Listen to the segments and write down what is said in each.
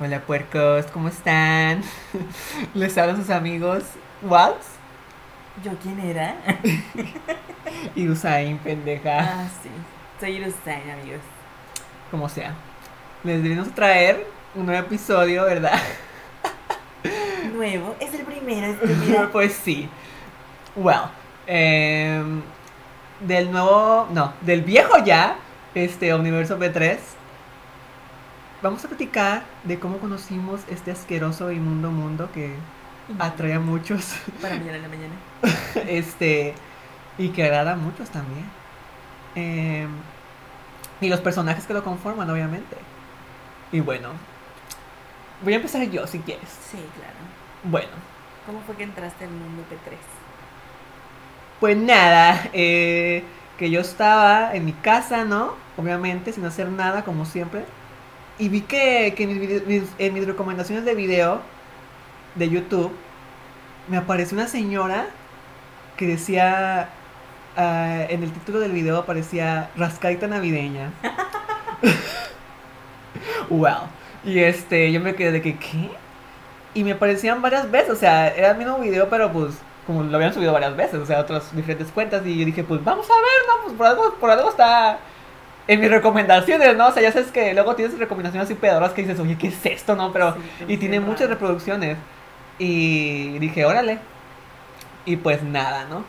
Hola puercos, ¿cómo están? Les hablan sus amigos Waltz ¿Yo quién era? y Usain, pendeja. ah, sí. Soy Usain, amigos. Como sea. Les venimos a traer un nuevo episodio, ¿verdad? Nuevo, es el primero, es el primero. pues sí. Well, em, del nuevo, no, del viejo ya, este Universo P3, vamos a platicar de cómo conocimos este asqueroso inmundo mundo que atrae a muchos, Para mañana en la mañana. este, y que agrada a muchos también. Em, y los personajes que lo conforman, obviamente. Y bueno, voy a empezar yo si quieres. Sí, claro. Bueno, ¿Cómo fue que entraste al mundo P3? Pues nada, eh, que yo estaba en mi casa, ¿no? Obviamente, sin hacer nada, como siempre. Y vi que, que en, mis mis- en mis recomendaciones de video de YouTube me apareció una señora que decía, ah, en el título del video aparecía rascadita navideña. wow. Y este, yo me quedé de que, ¿qué? Y me aparecían varias veces, o sea, era el mismo video, pero pues como lo habían subido varias veces, o sea, otras diferentes cuentas. Y yo dije, pues vamos a ver, ¿no? Pues por algo, por algo está en mis recomendaciones, ¿no? O sea, ya sabes que luego tienes recomendaciones así pedoras que dices, oye, ¿qué es esto, no? Pero, Sí, y tiene muchas reproducciones. Y dije, órale. Y pues nada, ¿no?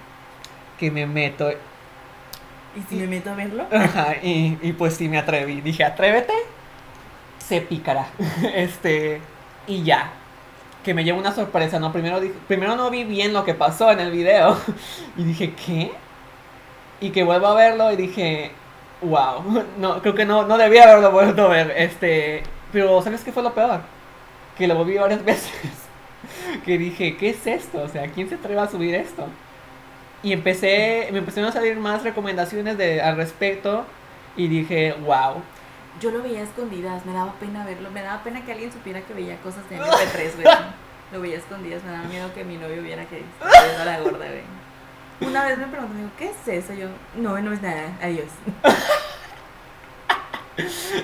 Que me meto. ¿Y si me meto a verlo? Ajá, y, y pues sí me atreví. Dije, atrévete, se picará. Este, y ya. Que me lleva una sorpresa, ¿no? Primero, dije, primero no vi bien lo que pasó en el video. Y dije, ¿qué? Y que vuelvo a verlo y dije, wow. No, creo que no, no debía haberlo vuelto a ver. Este, pero ¿sabes qué fue lo peor? Que lo volví varias veces. Que dije, ¿qué es esto? O sea, ¿quién se atreve a subir esto? Y empecé, me empezaron a salir más recomendaciones de, al respecto. Y dije, wow. Yo lo veía a escondidas, me daba pena verlo. Me daba pena que alguien supiera que veía cosas de MP3, güey. Lo veía a escondidas, me daba miedo que mi novio viera que estaba viendo a la gorda, güey. Una vez me preguntó, me dijo, ¿qué es eso? Yo, no, no es nada, adiós.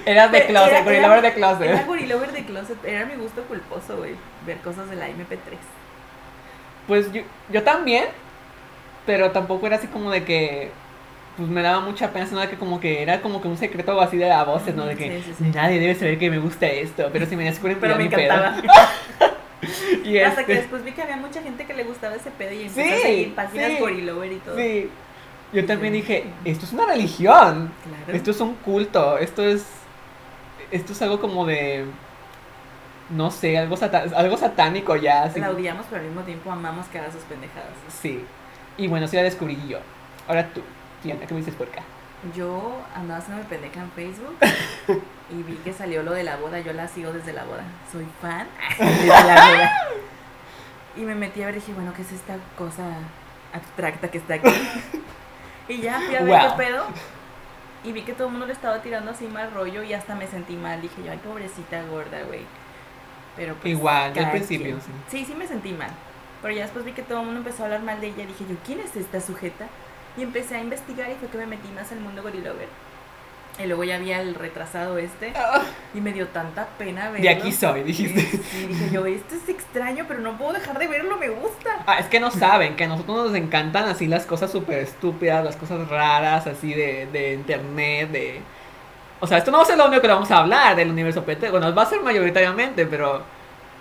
Eras de Era- closet, era- Gorilla Lover de closet. Era gorilover de closet, era mi gusto culposo, güey, ver cosas de la MP3. Pues yo, yo también, pero tampoco era así como de que pues me daba mucha pena, sino de que como que era como que un secreto así de a voces, ¿no? De que Sí, sí, sí. nadie debe saber que me gusta esto, pero si me descubren pues Pero me pedo. Y Hasta que este, después vi que había mucha gente que le gustaba ese pedo y empecé Sí, a seguir páginas sí. gorilover y todo. sí. Yo también dije, esto es una religión, Claro. esto es un culto, esto es esto es algo como de no sé, algo algo satánico ya, así. La odiamos, pero al mismo tiempo amamos que haga sus pendejadas. Sí. Y bueno, sí la descubrí yo. Ahora tú, Tiana, ¿qué me dices por acá? Yo andaba haciendo pendeja en Facebook y vi que salió lo de la boda. Yo la sigo desde la boda. Soy fan de la boda. Y me metí a ver y dije, bueno, ¿qué es esta cosa abstracta que está aquí? Y ya fui a ver Wow. qué pedo. Y vi que todo el mundo le estaba tirando así mal rollo y hasta me sentí mal. Dije yo, ay, pobrecita gorda, güey. Pero pues, Igual, al principio, sí. Sí, sí me sentí mal. Pero ya después vi que todo el mundo empezó a hablar mal de ella. Dije yo, ¿quién es esta sujeta? Y empecé a investigar y fue que me metí más al mundo gorilover. Y luego ya vi al retrasado este y me dio tanta pena verlo. De aquí soy, dijiste. Sí, dije yo, esto es extraño, pero no puedo dejar de verlo, me gusta. Ah, es que no saben que a nosotros nos encantan así las cosas súper estúpidas, las cosas raras, así de, de internet, de... O sea, esto no va a ser lo único que vamos a hablar del universo PT. Bueno, va a ser mayoritariamente, pero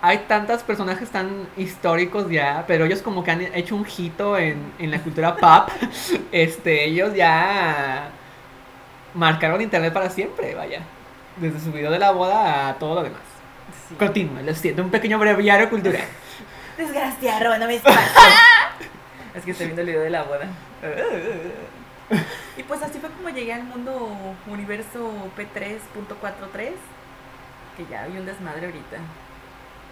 hay tantos personajes tan históricos ya, pero ellos como que han hecho un hito en, en la cultura pop. Este, ellos ya marcaron internet para siempre, vaya. Desde su video de la boda a todo lo demás. Sí. Continúa, lo siento, un pequeño breviario cultural. Desgraciado, no me espacio. es que estoy viendo el video de la boda. Y pues así fue como llegué al mundo universo P3.43, que ya hay un desmadre ahorita.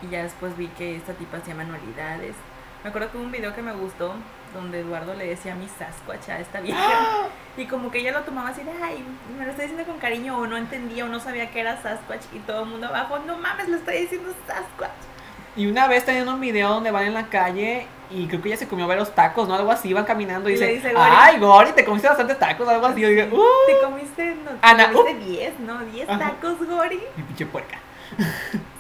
Y ya después vi que esta tipa hacía manualidades. Me acuerdo que hubo un video que me gustó donde Eduardo le decía a mi Sasquatch a esta vieja. Y como que ella lo tomaba así de, ay, me lo está diciendo con cariño, o no entendía, o no sabía que era Sasquatch. Y todo el mundo abajo, no mames, lo está diciendo Sasquatch. Y una vez teniendo un video donde van en la calle y creo que ella se comió varios tacos, ¿no? Algo así, iban caminando y, Y le dice, dice, Gori. ay, Gori, te comiste bastantes tacos, algo así. Yo dije, uh, Te comiste, no, te Ana, uh. comiste 10, ¿no? 10 Ajá. tacos, Gori. mi pinche puerca.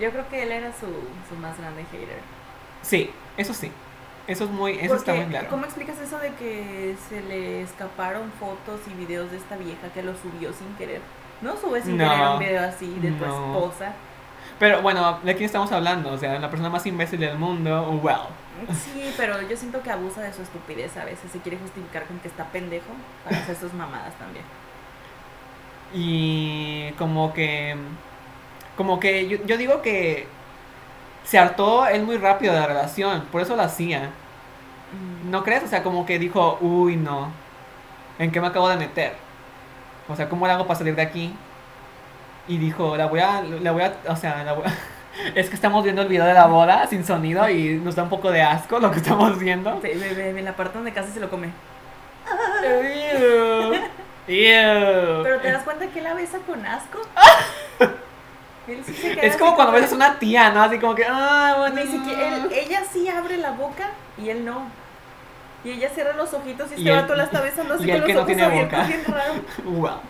Yo creo que él era su, su más grande hater. Sí, eso sí. Eso es muy, eso está muy claro. ¿Cómo explicas eso de que se le escaparon fotos y videos de esta vieja que lo subió sin querer? No sube sin No. querer un video así de tu No. esposa. Pero bueno, ¿de quién estamos hablando? O sea, la persona más imbécil del mundo, well. Sí, pero yo siento que abusa de su estupidez a veces. Se quiere justificar con que está pendejo para hacer sus mamadas también. Y como que. Como que yo, yo digo que se hartó él muy rápido de la relación, por eso lo hacía. Mm. ¿No crees? O sea, como que dijo, uy, no. ¿En qué me acabo de meter? O sea, ¿cómo le hago para salir de aquí? Y dijo, la voy a, la voy a, o sea, la voy a- Es que estamos viendo el video de la boda sin sonido y nos da un poco de asco lo que estamos viendo. Ve, ve, ve, ve, la parte donde casi se lo come. Ew. Ew. Pero te das cuenta que él la besa con asco. Él sí se queda Es como cuando ves a una tía, ¿no? Así como que, ah, bueno. Ni siquiera, él- ella sí abre la boca y él no. Y ella cierra los ojitos y este vato la está besando así y él con que los no ojos tiene abiertos, boca. bien raro. Wow.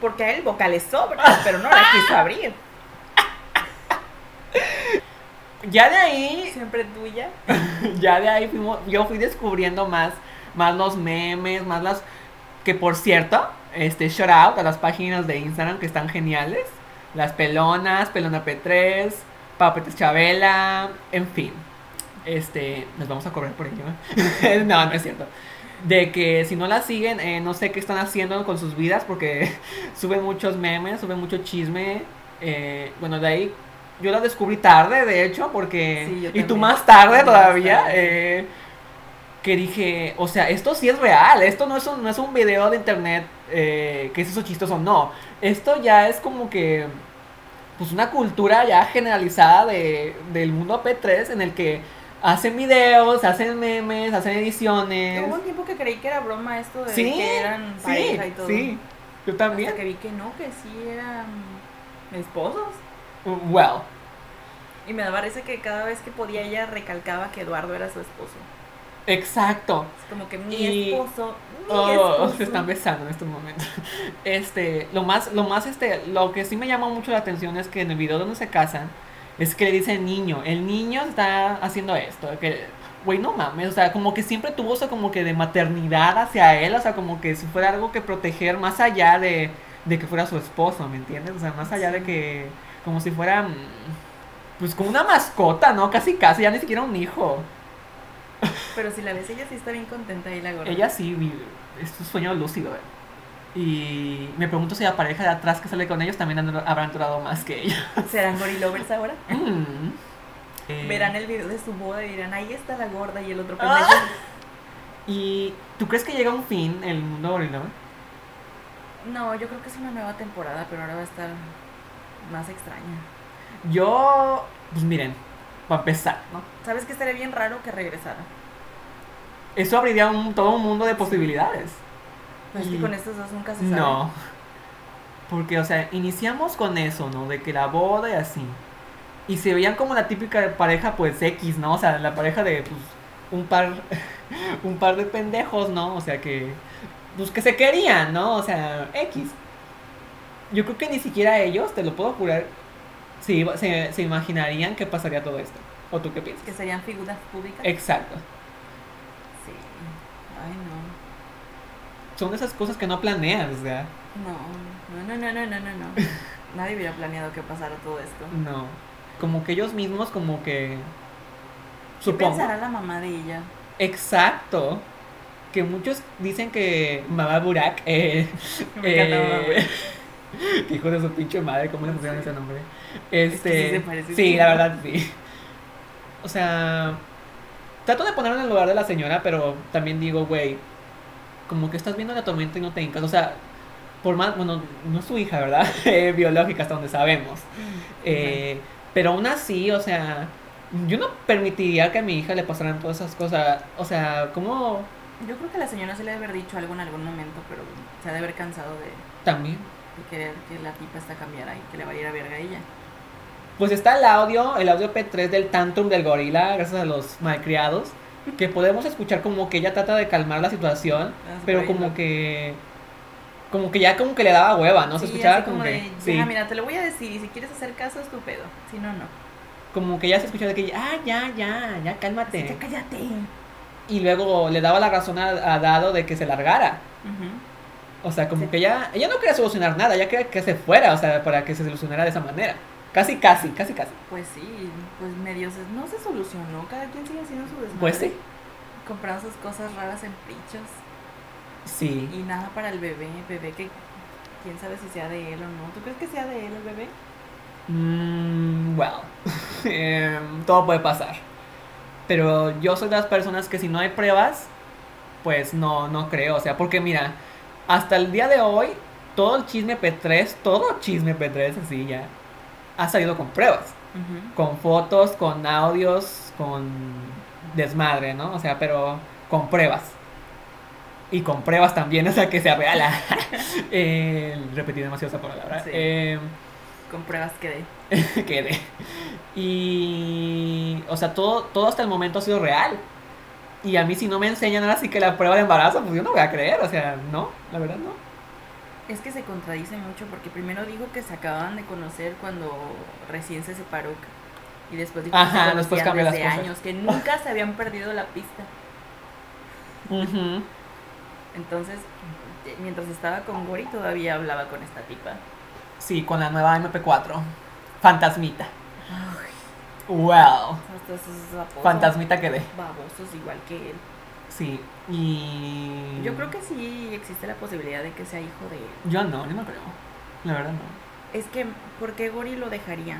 Porque a él boca le sobra, pero no la quiso abrir. Ya de ahí Siempre tuya. ya de ahí fuimos, yo fui descubriendo más, más los memes, más las que por cierto, este shout out a las páginas de Instagram que están geniales, las pelonas, pelona P3, Papetes Chabela, en fin. Este, nos vamos a correr por. ¿eh? no, no es cierto. De que si no las siguen, eh, no sé qué están haciendo con sus vidas porque suben muchos memes, suben mucho chisme. eh, bueno, de ahí yo la descubrí tarde, de hecho, porque... Sí, yo y tú más tarde todavía. tarde. eh, que dije, o sea, esto sí es real, esto no es un, no es un video de internet eh, que es eso chistoso, no. Esto ya es como que, pues una cultura ya generalizada de, del mundo P3 en el que hacen videos, hacen memes, hacen ediciones. Hubo un tiempo que creí que era broma esto de Sí, que eran sí, pareja y todo. sí, yo también. Hasta que vi que no, que sí eran esposos. Well, Y me daba risa que cada vez que podía ella recalcaba que Eduardo era su esposo. Exacto. Es como que mi Y- esposo, mi Oh, esposo. se están besando en este momento. Este, lo más, lo más, este, lo que sí me llama mucho la atención es que en el video donde se casan, es que le dice niño, el niño está haciendo esto, que, güey, no mames, o sea, como que siempre tuvo eso como que de maternidad hacia él, o sea, como que si fuera algo que proteger más allá de, de que fuera su esposo, ¿me entiendes? O sea, más allá de que, como si fuera, mm, pues como una mascota, ¿no? Casi, casi, ya ni siquiera un hijo. Pero si la ves, ella sí está bien contenta ahí la gorda. Ella sí vive, es un sueño lúcido. eh. Y me pregunto si la pareja de atrás que sale con ellos también han- habrán durado más que ella. ¿Serán gorilovers ahora? Mm. Eh, Verán el video de su boda y dirán, ahí está la gorda y el otro Ah. pendejo. ¿Y tú crees que llega un fin el mundo gorila? No, yo creo que es una nueva temporada, pero ahora va a estar más extraña. Yo, pues miren, para empezar, ¿no? ¿Sabes que estaría bien raro que regresara? Eso abriría un, todo un mundo de posibilidades. Pues es que con estos dos nunca se sabe. No. Porque, o sea, iniciamos con eso, ¿no? De que la boda y así. Y se veían como la típica pareja, pues, X, ¿no? O sea, la pareja de, pues, un par, un par de pendejos, ¿no? O sea, que, pues, que se querían, ¿no? O sea, X. Yo creo que ni siquiera ellos, te lo puedo jurar, se, se, se imaginarían que pasaría todo esto. ¿O tú qué piensas? Que serían figuras públicas. Exacto. Sí. Ay, no. Son esas cosas que no planeas, o sea, No, no, no, no, no, no, no. Nadie hubiera planeado que pasara todo esto. no. Como que ellos mismos, como que... ¿Qué Supongo. pensará la mamá de ella? Exacto. Que muchos dicen que Mamá Burak, eh, Me eh, hijo de su pinche madre, ¿cómo le pusieron ese nombre? Este, sí se parece sí, la verdad sí. O sea, trato de ponerme en el lugar de la señora, pero también digo, güey, como que estás viendo la tormenta y no te hincas. O sea, por más, bueno, no es su hija, ¿verdad? Eh, biológica, hasta donde sabemos. Eh, pero aún así, o sea, yo no permitiría que a mi hija le pasaran todas esas cosas. O sea, ¿cómo Yo creo que la señora se le debe haber dicho algo en algún momento, pero se ha de haber cansado de, también? de querer que la tipa esta cambiara y que le valiera verga a ella. Pues está el audio, el audio P3 del tantrum del gorila, gracias a los malcriados, que podemos escuchar como que ella trata de calmar la situación, Ah, pero como no. que como que ya como que le daba hueva, ¿no? Se escuchaba como, como que de, sí, mira, te lo voy a decir y si quieres hacer caso es tu pedo, si no, no. como que ya se escuchaba de que ah, ya, ya, ya cálmate. Ya cállate. Y luego le daba la razón a, a Dado de que se largara. O sea, como Sí. que ella, ella no quería solucionar nada, ella quería que se fuera, o sea, para que se solucionara de esa manera. Casi, casi, casi, casi. Pues sí, pues medio se- no se solucionó, cada quien sigue haciendo su desmadre. Pues sí. Comprando sus cosas raras en prichos Sí. y nada para el bebé, bebé que quién sabe si sea de él o no. ¿Tú crees que sea de él el bebé? Mm, well, em, todo puede pasar. Pero yo soy de las personas que si no hay pruebas, pues no, no creo. O sea, porque mira, hasta el día de hoy, todo el chisme P3, todo chisme P3 así ya, ha salido con pruebas. Con fotos, con audios, con desmadre, ¿no? O sea, pero con pruebas. Y con pruebas también, o sea, que sea real. eh, repetí demasiado esa palabra. Sí. Em, Con pruebas que de. quede. Y, o sea, todo, todo hasta el momento ha sido real. Y a mí si no me enseñan ahora sí que la prueba de embarazo, pues yo no voy a creer, o sea, no, la verdad no. Es que se contradice mucho porque primero dijo que se acababan de conocer cuando recién se separó y después dijo Ajá, que se después cambió las desde cosas. años, que nunca se habían perdido la pista. Entonces, eh, mientras estaba con Gori todavía hablaba con esta tipa. Sí, con la nueva MP4. Fantasmita. Ay, babosos- Fantasmita quedé. Babosos igual que él. Sí. Y. Yo creo que sí existe la posibilidad de que sea hijo de él. Yo no, yo no creo. La verdad no. Es que, ¿por qué Gori lo dejaría?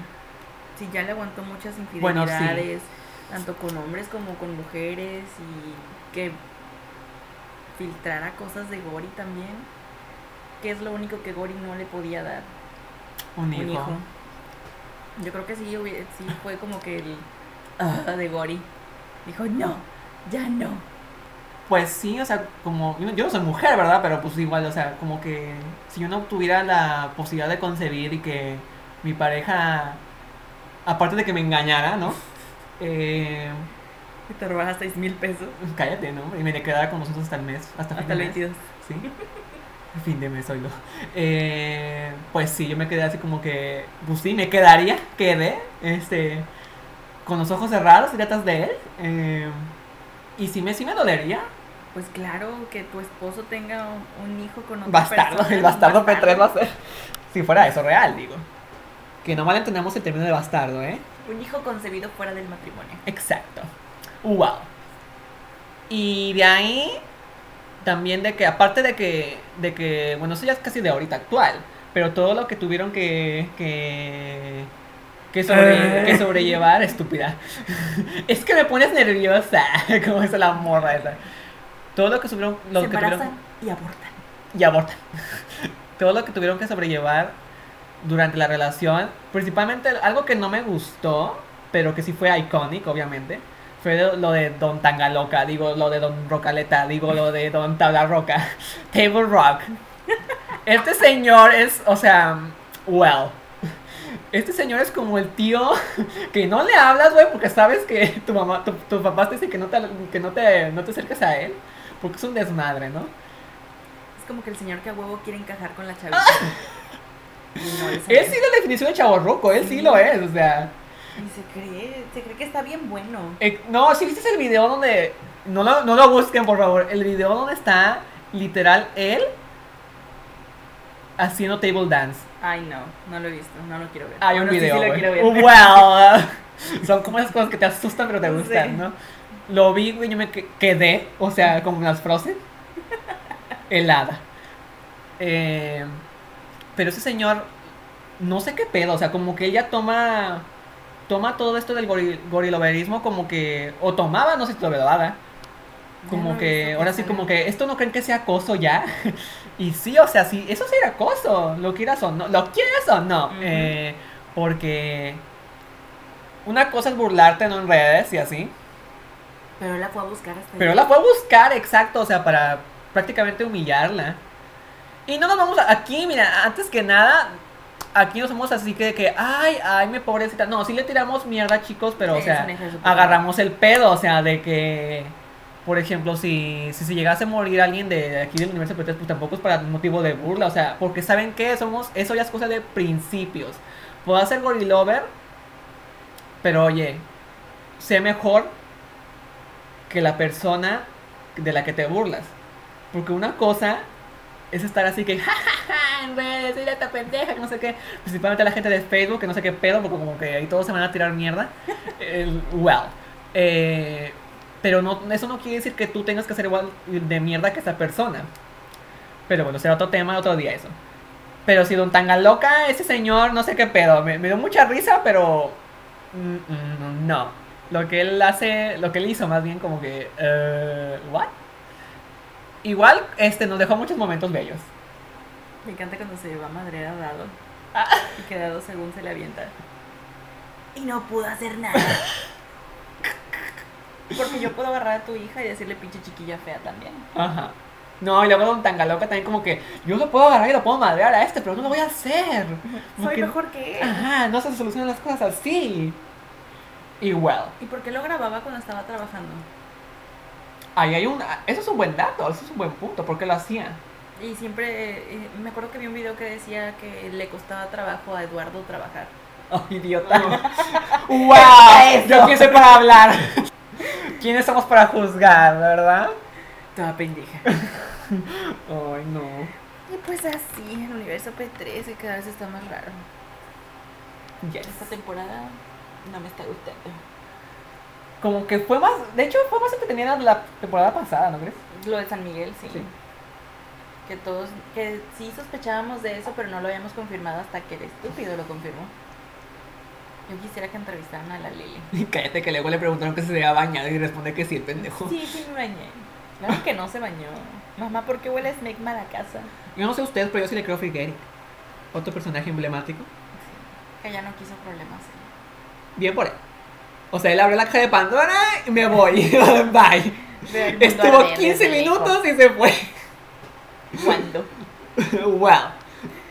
Si ya le aguantó muchas Bueno, sí. infidelidades, tanto con hombres como con mujeres, y que filtrara cosas de Gori también, que es lo único que Gori no le podía dar, Un hijo. un hijo. Yo creo que sí, sí fue como que el ah, de Gori. Dijo, no, ya no. Pues sí, o sea, como. Yo no- soy mujer, ¿verdad? Pero pues igual, o sea, como que. Si yo no tuviera la posibilidad de concebir y que mi pareja. Aparte de que me engañara, ¿no? Eh, Y te robas seis mil pesos cállate, ¿no? Y me quedara con nosotros hasta el mes. Hasta, fin hasta el de mes. 22. Sí. Fin de mes, oílo. Eh, pues sí, yo me quedé así como que. Pues sí, me quedaría, quedé. Este. Con los ojos cerrados y detrás de él. eh, y sí me, sí me dolería. Pues claro, que tu esposo tenga un hijo con otra Bastardo, persona, el bastardo P3 va a ser. Si fuera eso real, digo. Que no malentendamos el término de bastardo, ¿eh? Un hijo concebido fuera del matrimonio. Exacto. Wow. Y de ahí, también de que, aparte de que, de que, bueno, eso ya es casi de ahorita actual, pero todo lo que tuvieron que, que, que, sobre- que sobrellevar, estúpida. es que me pones nerviosa, como es la morra esa. Todo lo que tuvieron, lo Se que tuvieron, y abortan. y abortan. Todo lo que tuvieron que sobrellevar durante la relación, principalmente algo que no me gustó, pero que sí fue icónico, obviamente, fue lo- lo de Don Tangaloca, digo, lo de Don Rocaleta, digo, lo de Don Tabla Roca, Table Rock. Este señor es, o sea, well. Este señor es como el tío que no le hablas, güey, porque sabes que tu mamá, tu, tu papá te dice que no te, que no te, no te acerques a él, porque es un desmadre, ¿no? Es como que el señor que a huevo quiere encajar con la chavita. Y no. Él sí es la definición de chavorruco, él sí Sí. lo es, o sea. Y se cree, se cree que está bien bueno. eh, no, si viste el video donde. No lo, no lo busquen, por favor. El video donde está literal él haciendo table dance. Ay, no, no lo he visto, no lo quiero ver. Hay un video. sí lo güey. quiero ver. Well, son como esas cosas que te asustan pero te Sí. gustan, ¿no? Lo vi, güey, yo me que- quedé, o sea, como las Frozen, helada. Eh, pero ese señor, no sé qué pedo, o sea, como que él ya toma, toma todo esto del goril, goriloverismo como que, o tomaba, no sé si todavía lo haga, como que, ahora sí, como que, esto no creen que sea acoso ya. y sí, o sea, sí, eso sí era acoso, lo quieras o no, lo quieras o no, eh, porque una cosa es burlarte ¿no? en redes y así, Pero él la fue a buscar hasta pero allá. la fue a buscar, exacto, o sea, para prácticamente humillarla. Y no nos vamos a, aquí, mira, antes que nada, aquí no somos así que, que ay, ay, me pobrecita. No, sí le tiramos mierda, chicos, pero, o sea, agarramos el pedo, o sea, de que, por ejemplo, si, si se llegase a morir alguien de aquí del universo P3, pues tampoco es para motivo de burla, o sea, porque saben que somos, eso ya es cosa de principios. Puedo ser gorilover, pero oye, sé mejor que la persona de la que te burlas. Porque una cosa es estar así que, jajaja, en redes, mira esta pendeja, que no sé qué. Principalmente la gente de Facebook, que no sé qué pedo, porque como que ahí todos se van a tirar mierda. El- well. eh, pero no, eso no quiere decir que tú tengas que ser igual de mierda que esa persona. Pero bueno, será otro tema, otro día eso. Pero si Don Tanga Loca, ese señor, no sé qué pedo, me, me dio mucha risa, pero mm, mm, no. Lo que él hace, lo que él hizo más bien como que, eh, ¿what? Igual, este, nos dejó muchos momentos bellos. Me encanta cuando se lleva a madrear a Dado. Ah. Y que Dado según se le avienta. Y no pudo hacer nada. Porque yo puedo agarrar a tu hija y decirle pinche chiquilla fea también. Ajá. No, y luego Don Tanga Loca también como que, yo lo puedo agarrar y lo puedo madrear a este, pero no lo voy a hacer. Soy mejor que él. Ajá, no se solucionan las cosas así. Igual. ¿Y por qué lo grababa cuando estaba trabajando? Ahí hay un, eso es un buen dato, eso es un buen punto, ¿por qué lo hacía? Y siempre, eh, me acuerdo que vi un video que decía que le costaba trabajo a Eduardo trabajar. Oh, idiota. ¡Wow! Yo quién soy para hablar. ¿Quiénes somos para juzgar, verdad? Toda pendeja. Ay, no. Y pues así, el universo P3 que cada vez está más raro. Yes. Esta temporada no me está gustando. Como que fue más, de hecho fue más entretenida la temporada pasada, ¿no crees? Lo de San Miguel, sí. Sí. Que todos, que sí sospechábamos de eso, pero no lo habíamos confirmado hasta que el estúpido lo confirmó. Yo quisiera que entrevistaran a la Lili. Cállate que luego le preguntaron que se había bañado y responde que sí, el pendejo. Sí, sí me bañé. Claro que no se bañó. Mamá, ¿por qué huele a la casa? Yo no sé ustedes, pero yo sí le creo a Frigeric. Otro personaje emblemático. Que ya no quiso problemas. Bien por él. O sea, él abrió la caja de Pandora y me voy. Bye. Estuvo arder 15 desde minutos y se fue. ¿Cuándo? wow.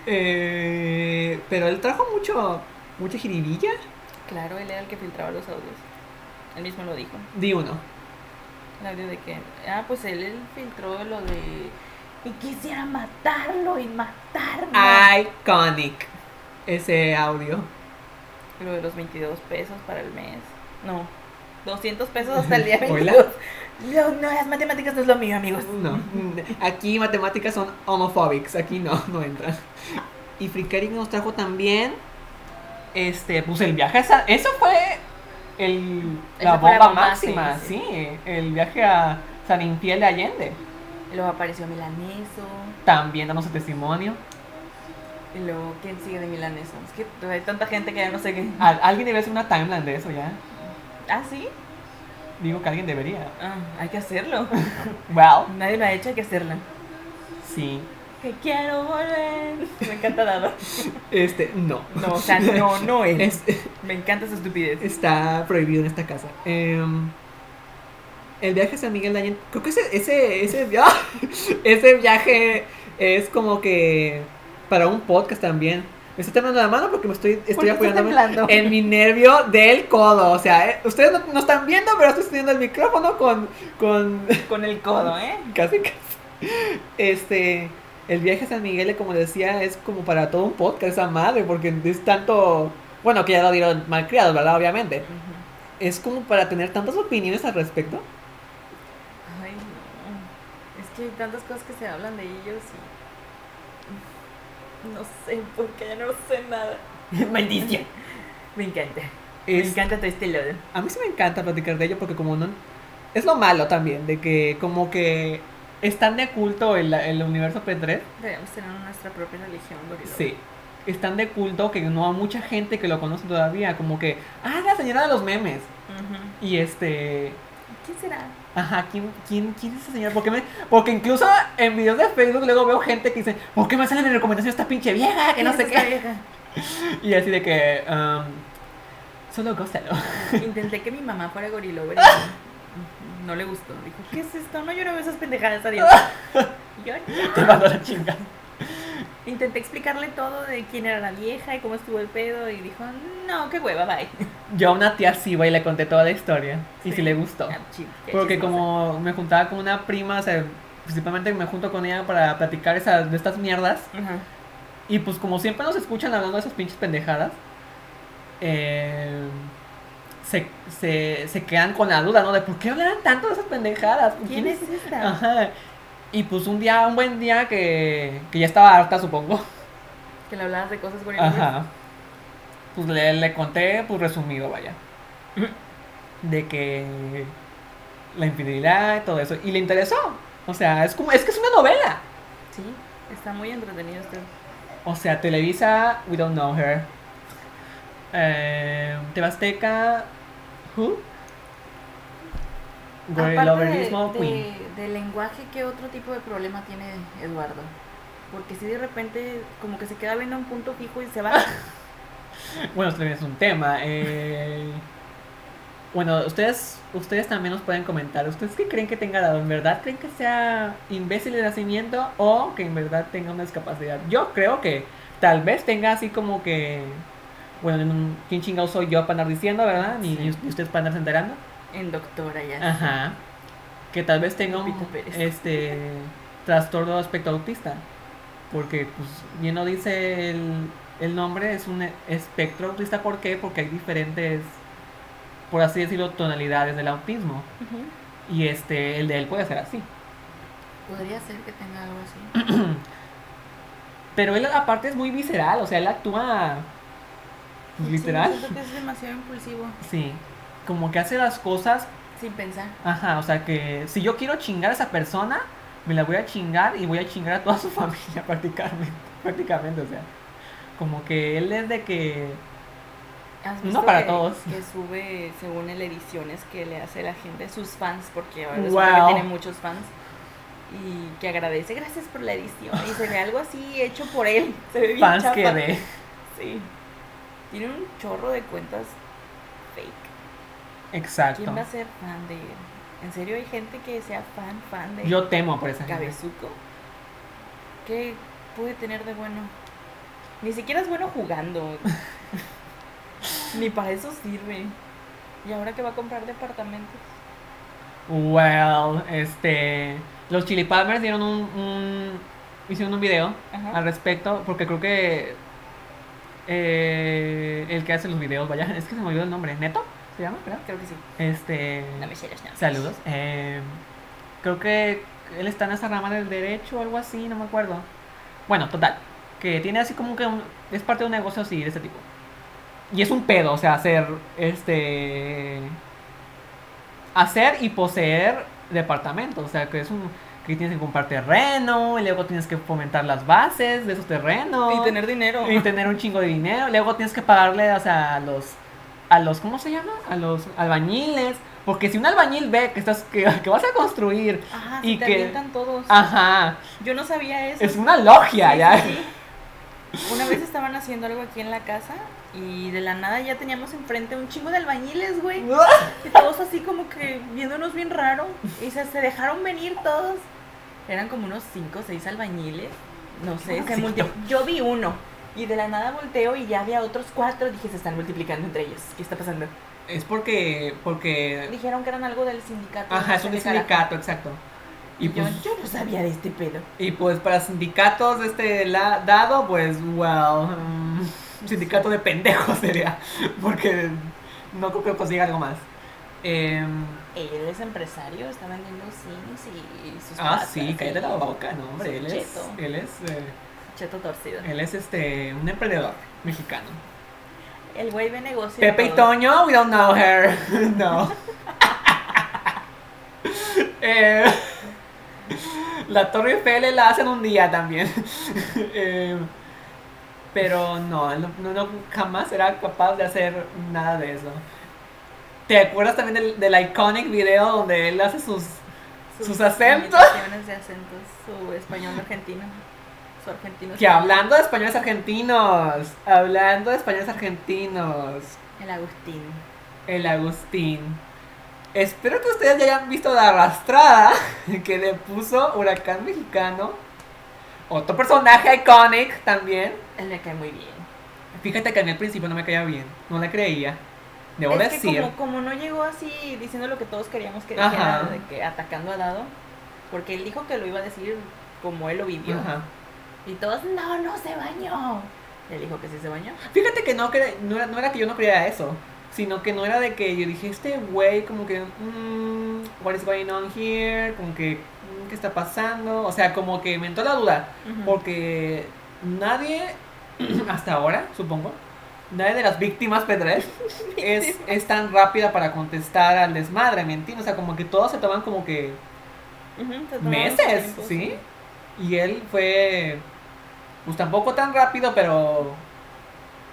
Eh, pero él trajo mucho, mucha jiribilla. Claro, él era el que filtraba los audios. Él mismo lo dijo. Di uno. El audio de que, ah, pues él, él filtró lo de. Y quisiera matarlo y matarme. Iconic. Ese audio. Lo de los 22 pesos para el mes. No, 200 pesos hasta el día Hola. 22. No, no, las matemáticas no es lo mío, amigos. No. Aquí matemáticas son homophobics. Aquí no, no entran. Y Frikeric nos trajo también. Este, pues el viaje a San- Eso fue el, la bomba, máxima, sí, sí, El viaje a San Infiel de Allende. Luego apareció Milaneso. También dando su testimonio. Y luego, ¿quién sigue de Milaneso? Es que hay tanta gente que ya no sé qué. Al- alguien debe hacer una timeline de eso ya. ¿Ah, sí? Digo que alguien debería. Ah, hay que hacerlo. Well, Nadie lo ha hecho, hay que hacerlo. sí. Que quiero volver. Me encanta Dado. Este, no. No, o sea, no, no es. Es- Me encanta su estupidez. está prohibido en esta casa. Em, el viaje a San Miguel de Allende. Creo que ese, ese, ese, via- ese viaje es como que para un podcast también. Me estoy temblando la mano porque me estoy, estoy temblando? en mi nervio del codo. O sea, eh, ustedes no, no están viendo, pero estoy teniendo el micrófono con, con Con el codo, ¿eh? casi casi. Este, el viaje a San Miguel, como decía, es como para todo un podcast esa madre, porque es tanto, bueno, que ya lo dieron malcriados, ¿verdad? Obviamente. Es como para tener tantas opiniones al respecto. Ay, no. Es que hay tantas cosas que se hablan de ellos y. No sé, porque ya no sé nada. Maldición. Me encanta. Me encanta todo este lodo. a mí sí me encanta platicar de ello porque como no... Es lo malo también, de que como que es tan de culto el, el universo P3. Debemos tener nuestra propia religión, gorila. Sí. Es tan de culto que no hay mucha gente que lo conoce todavía. Como que, ah, la señora de los memes. Y este... ¿Quién será? Ajá, ¿quién, quién, quién es ese señor? ¿Por qué me- Porque incluso en videos de Facebook luego veo gente que dice, ¿por qué me sale en recomendación esta pinche vieja? Que no sé ¿Quién es qué. vieja? Y así de que, um, solo gózalo. Intenté que mi mamá fuera gorilover no le gustó. Dijo, ¿qué es esto? No, yo no veo esas pendejadas, adiós. Yo, Te mando la chinga. Intenté explicarle todo de quién era la vieja y cómo estuvo el pedo y dijo, no, qué hueva, bye. Yo a una tía sí, güey, le conté toda la historia. Y sí, le gustó. Ah, Porque chismosa. como me juntaba con una prima, o sea, principalmente me junto con ella para platicar esas, de estas mierdas. Y pues como siempre nos escuchan hablando de esas pinches pendejadas, eh, se, se, se quedan con la duda, ¿no? De por qué hablan tanto de esas pendejadas. ¿Quién es esta? Ajá. Y pues un día, un buen día que, que ya estaba harta, supongo. Que le hablabas de cosas bonitas. Ajá. Pues le, le conté, pues resumido, vaya. De que la infidelidad y todo eso. Y le interesó. O sea, es como, es que es una novela. Sí, está muy entretenido este. O sea, Televisa, we don't know her. Eh, Tebasteca, who? Aparte de, Queen. de, de lenguaje, ¿qué otro tipo de problema tiene Eduardo? Porque si de repente como que se queda viendo un punto fijo y se va. Bueno, también es un tema. eh, bueno, ustedes, ustedes también nos pueden comentar. ¿Ustedes qué creen que tenga dado? ¿En verdad creen que sea imbécil de nacimiento o que en verdad tenga una discapacidad? Yo creo que tal vez tenga así como que. Bueno, en un- ¿quién chingado soy yo para andar diciendo, verdad? Ni, Sí. ni ustedes para andarse enterando. en doctora ya. Ajá. Que tal vez tenga un este trastorno de aspecto autista. Porque pues bien lo dice el, el nombre, es un espectro autista. ¿Por qué? Porque hay diferentes, por así decirlo, tonalidades del autismo. Y este, el de él puede ser así. Podría ser que tenga algo así. Pero él aparte es muy visceral, o sea, él actúa pues, Sí, literal. siento que es demasiado impulsivo. Sí. Como que hace las cosas Sin pensar. Ajá, o sea que si yo quiero chingar a esa persona, me la voy a chingar y voy a chingar a toda su familia prácticamente. Prácticamente, o sea. Como que él es de que... ¿Has No para que, todos. Que sube, según él, ediciones que le hace la gente, sus fans, porque ahora Wow. que tiene muchos fans. Y que agradece, gracias por la edición. Y se ve algo así hecho por él. Se ve bien Fans chafa. que de... Sí. Tiene un chorro de cuentas fake. Exacto. ¿Quién va a ser fan de él? ¿En serio hay gente que sea fan, fan de Yo temo por esa gente. Cabezuco? ¿Qué puede tener de bueno? Ni siquiera es bueno jugando. Ni para eso sirve. ¿Y ahora que va a comprar departamentos? Well, este... Los Chili Palmers dieron un, un- Hicieron un video Ajá. al respecto, porque creo que... eh, el que hace los videos, vaya, es que se me olvidó el nombre. ¿Neto? ¿Se llama? Creo. Creo que sí. Este... No me sé los nombres. Saludos. Eh, creo que él está en esa rama del derecho o algo así, no me acuerdo. Bueno, total. Que tiene así como que un- es parte de un negocio así de este tipo. Y es un pedo, o sea, hacer este. Hacer y poseer departamentos. O sea, que es un. Que tienes que comprar terreno, y luego tienes que fomentar las bases de esos terrenos. Y tener dinero. Y tener un chingo de dinero. Luego tienes que pagarle, o sea, a los. A los, ¿cómo se llama? A los albañiles. Porque si un albañil ve que estás que, que vas a construir, Ah, y te que- todos. ajá, Yo no sabía eso. es una logia Sí, ya. sí, sí. Una vez estaban haciendo algo aquí en la casa y de la nada ya teníamos enfrente un chingo de albañiles, güey. Y todos así como que viéndonos bien raro. Y se, se dejaron venir todos. Eran como unos 5 o 6 albañiles. No sé, se Yo vi uno. Y de la nada volteo y ya había otros cuatro. Dije, se están multiplicando entre ellos. ¿Qué está pasando? Es porque, porque, Dijeron que eran algo del sindicato. ajá, es un carajo. sindicato, exacto. Y yo, pues, yo no sabía de este pedo. y pues para sindicatos de este la- dado, pues, mm, sindicato de pendejos sería, porque no creo que consiga algo más. Em, Él es empresario, está vendiendo sims y sus ah, patas sí, cállate la boca, no, hombre, él es, cheto. él es, eh, Cheto torcido. él es este, un emprendedor mexicano. El güey ve negocio. Pepe y. Toño, we don't know her. no. Eh, la Torre Eiffel la hacen un día también. Eh, pero no, él no, no- jamás será capaz de hacer nada de eso. ¿Te acuerdas también del, del iconic video donde él hace sus... sus acentos. de acentos, su español argentino. Su argentino. Que hablando de españoles argentinos, hablando de españoles argentinos, El Agustín. el Agustín. Espero que ustedes ya hayan visto la arrastrada que le puso Huracán Mexicano. Otro personaje iconic también. Él me cae muy bien. Fíjate que en el principio no me caía bien, no le creía. Debo es que decir. como, como no llegó así diciendo lo que todos queríamos que dijera, de que atacando a Dado, porque él dijo que lo iba a decir como él lo vivió. Ajá. Y todos, no, no se bañó. Él dijo que sí se bañó. Fíjate que no, cre- no, era, no era que yo no creía eso, sino que no era de que yo dije, este güey, como que, mm, what is going on here? Como que, mm, ¿qué está pasando? O sea, como que me entró la duda, Ujú. porque nadie, hasta ahora, supongo, nadie de las víctimas P3 es, es tan rápida para contestar al desmadre, ¿me entiendes? O sea, como que todos se toman como que meses, tiempo, ¿sí? Y él fue, pues tampoco tan rápido, pero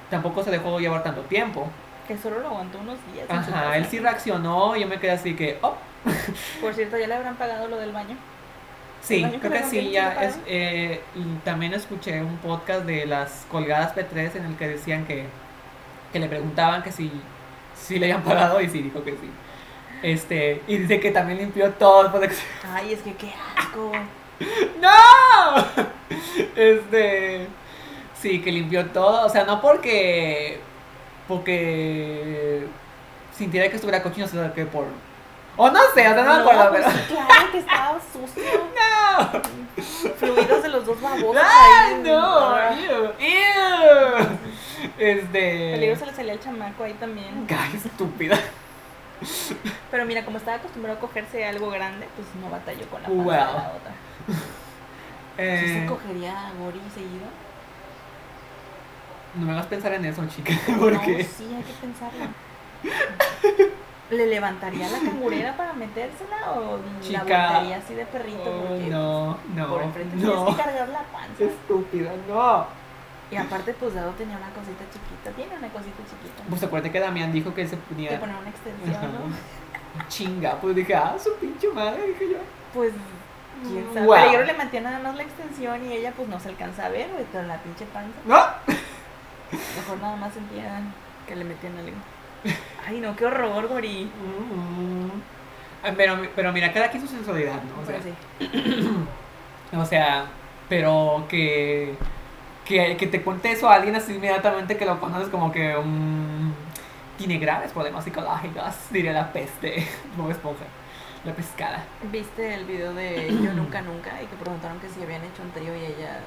tampoco se dejó llevar tanto tiempo. Que solo lo aguantó unos días. Ajá, él sí reaccionó y yo me quedé así que, oh, Por cierto, ¿ya le habrán pagado lo del baño? sí, ¿El baño creo que sí, ya es, eh, y también escuché un podcast de las colgadas P3 en el que decían que, que le preguntaban que si, si le habían pagado y sí, dijo que sí. Este, y dice que también limpió todo que Ay, es que qué asco. ¡No! Este. Sí, que limpió todo. O sea, no porque. Porque. Sintiera que estuviera cochino, sino que por. O no sé, o sea, no me acuerdo, pues pero. claro que estaba sucio. ¡No! Fluidos de los dos babosos. ¡Ay, ahí. no! ¡Ew! ¡Ew! Este. Peligro se le salía al chamaco ahí también. Ay, estúpida. Pero mira, como estaba acostumbrado a cogerse algo grande, pues no batalló con la panza de la otra. ¿Sí Eh, se cogería a Gori seguido? no me hagas pensar en eso, chica. Porque. No, sí, hay que pensarlo. ¿Le levantaría la cangurera para metérsela o Chica. la voltearía así de perrito? Oh, Porque no, no. por enfrente no. tienes que cargar la panza. Estúpida, no. Y aparte, pues Dado tenía una cosita chiquita. Tiene una cosita chiquita. Pues acuérdate que Damián dijo que él se ponía poner una extensión, chinga. Pues dije, ah, su pinche madre, dije yo. Pues, quién sabe. Wow. Peligro le mantiene nada más la extensión y ella, pues no se alcanza a ver, güey, con la pinche panza. No. Mejor nada más sentía que le metían algo. Ay, no, qué horror, Gori. Mm. Ah, Pero, pero mira, cada quien su sensualidad, ¿no? O sea, Pues sí. o sea, pero que, que, que te cuente eso a alguien así inmediatamente que lo conoces como que mm, tiene graves problemas psicológicos, diría la peste, Bob Esponja, la pescada. ¿Viste el video de Yo Nunca Nunca? Y que preguntaron que si habían hecho un trío y ella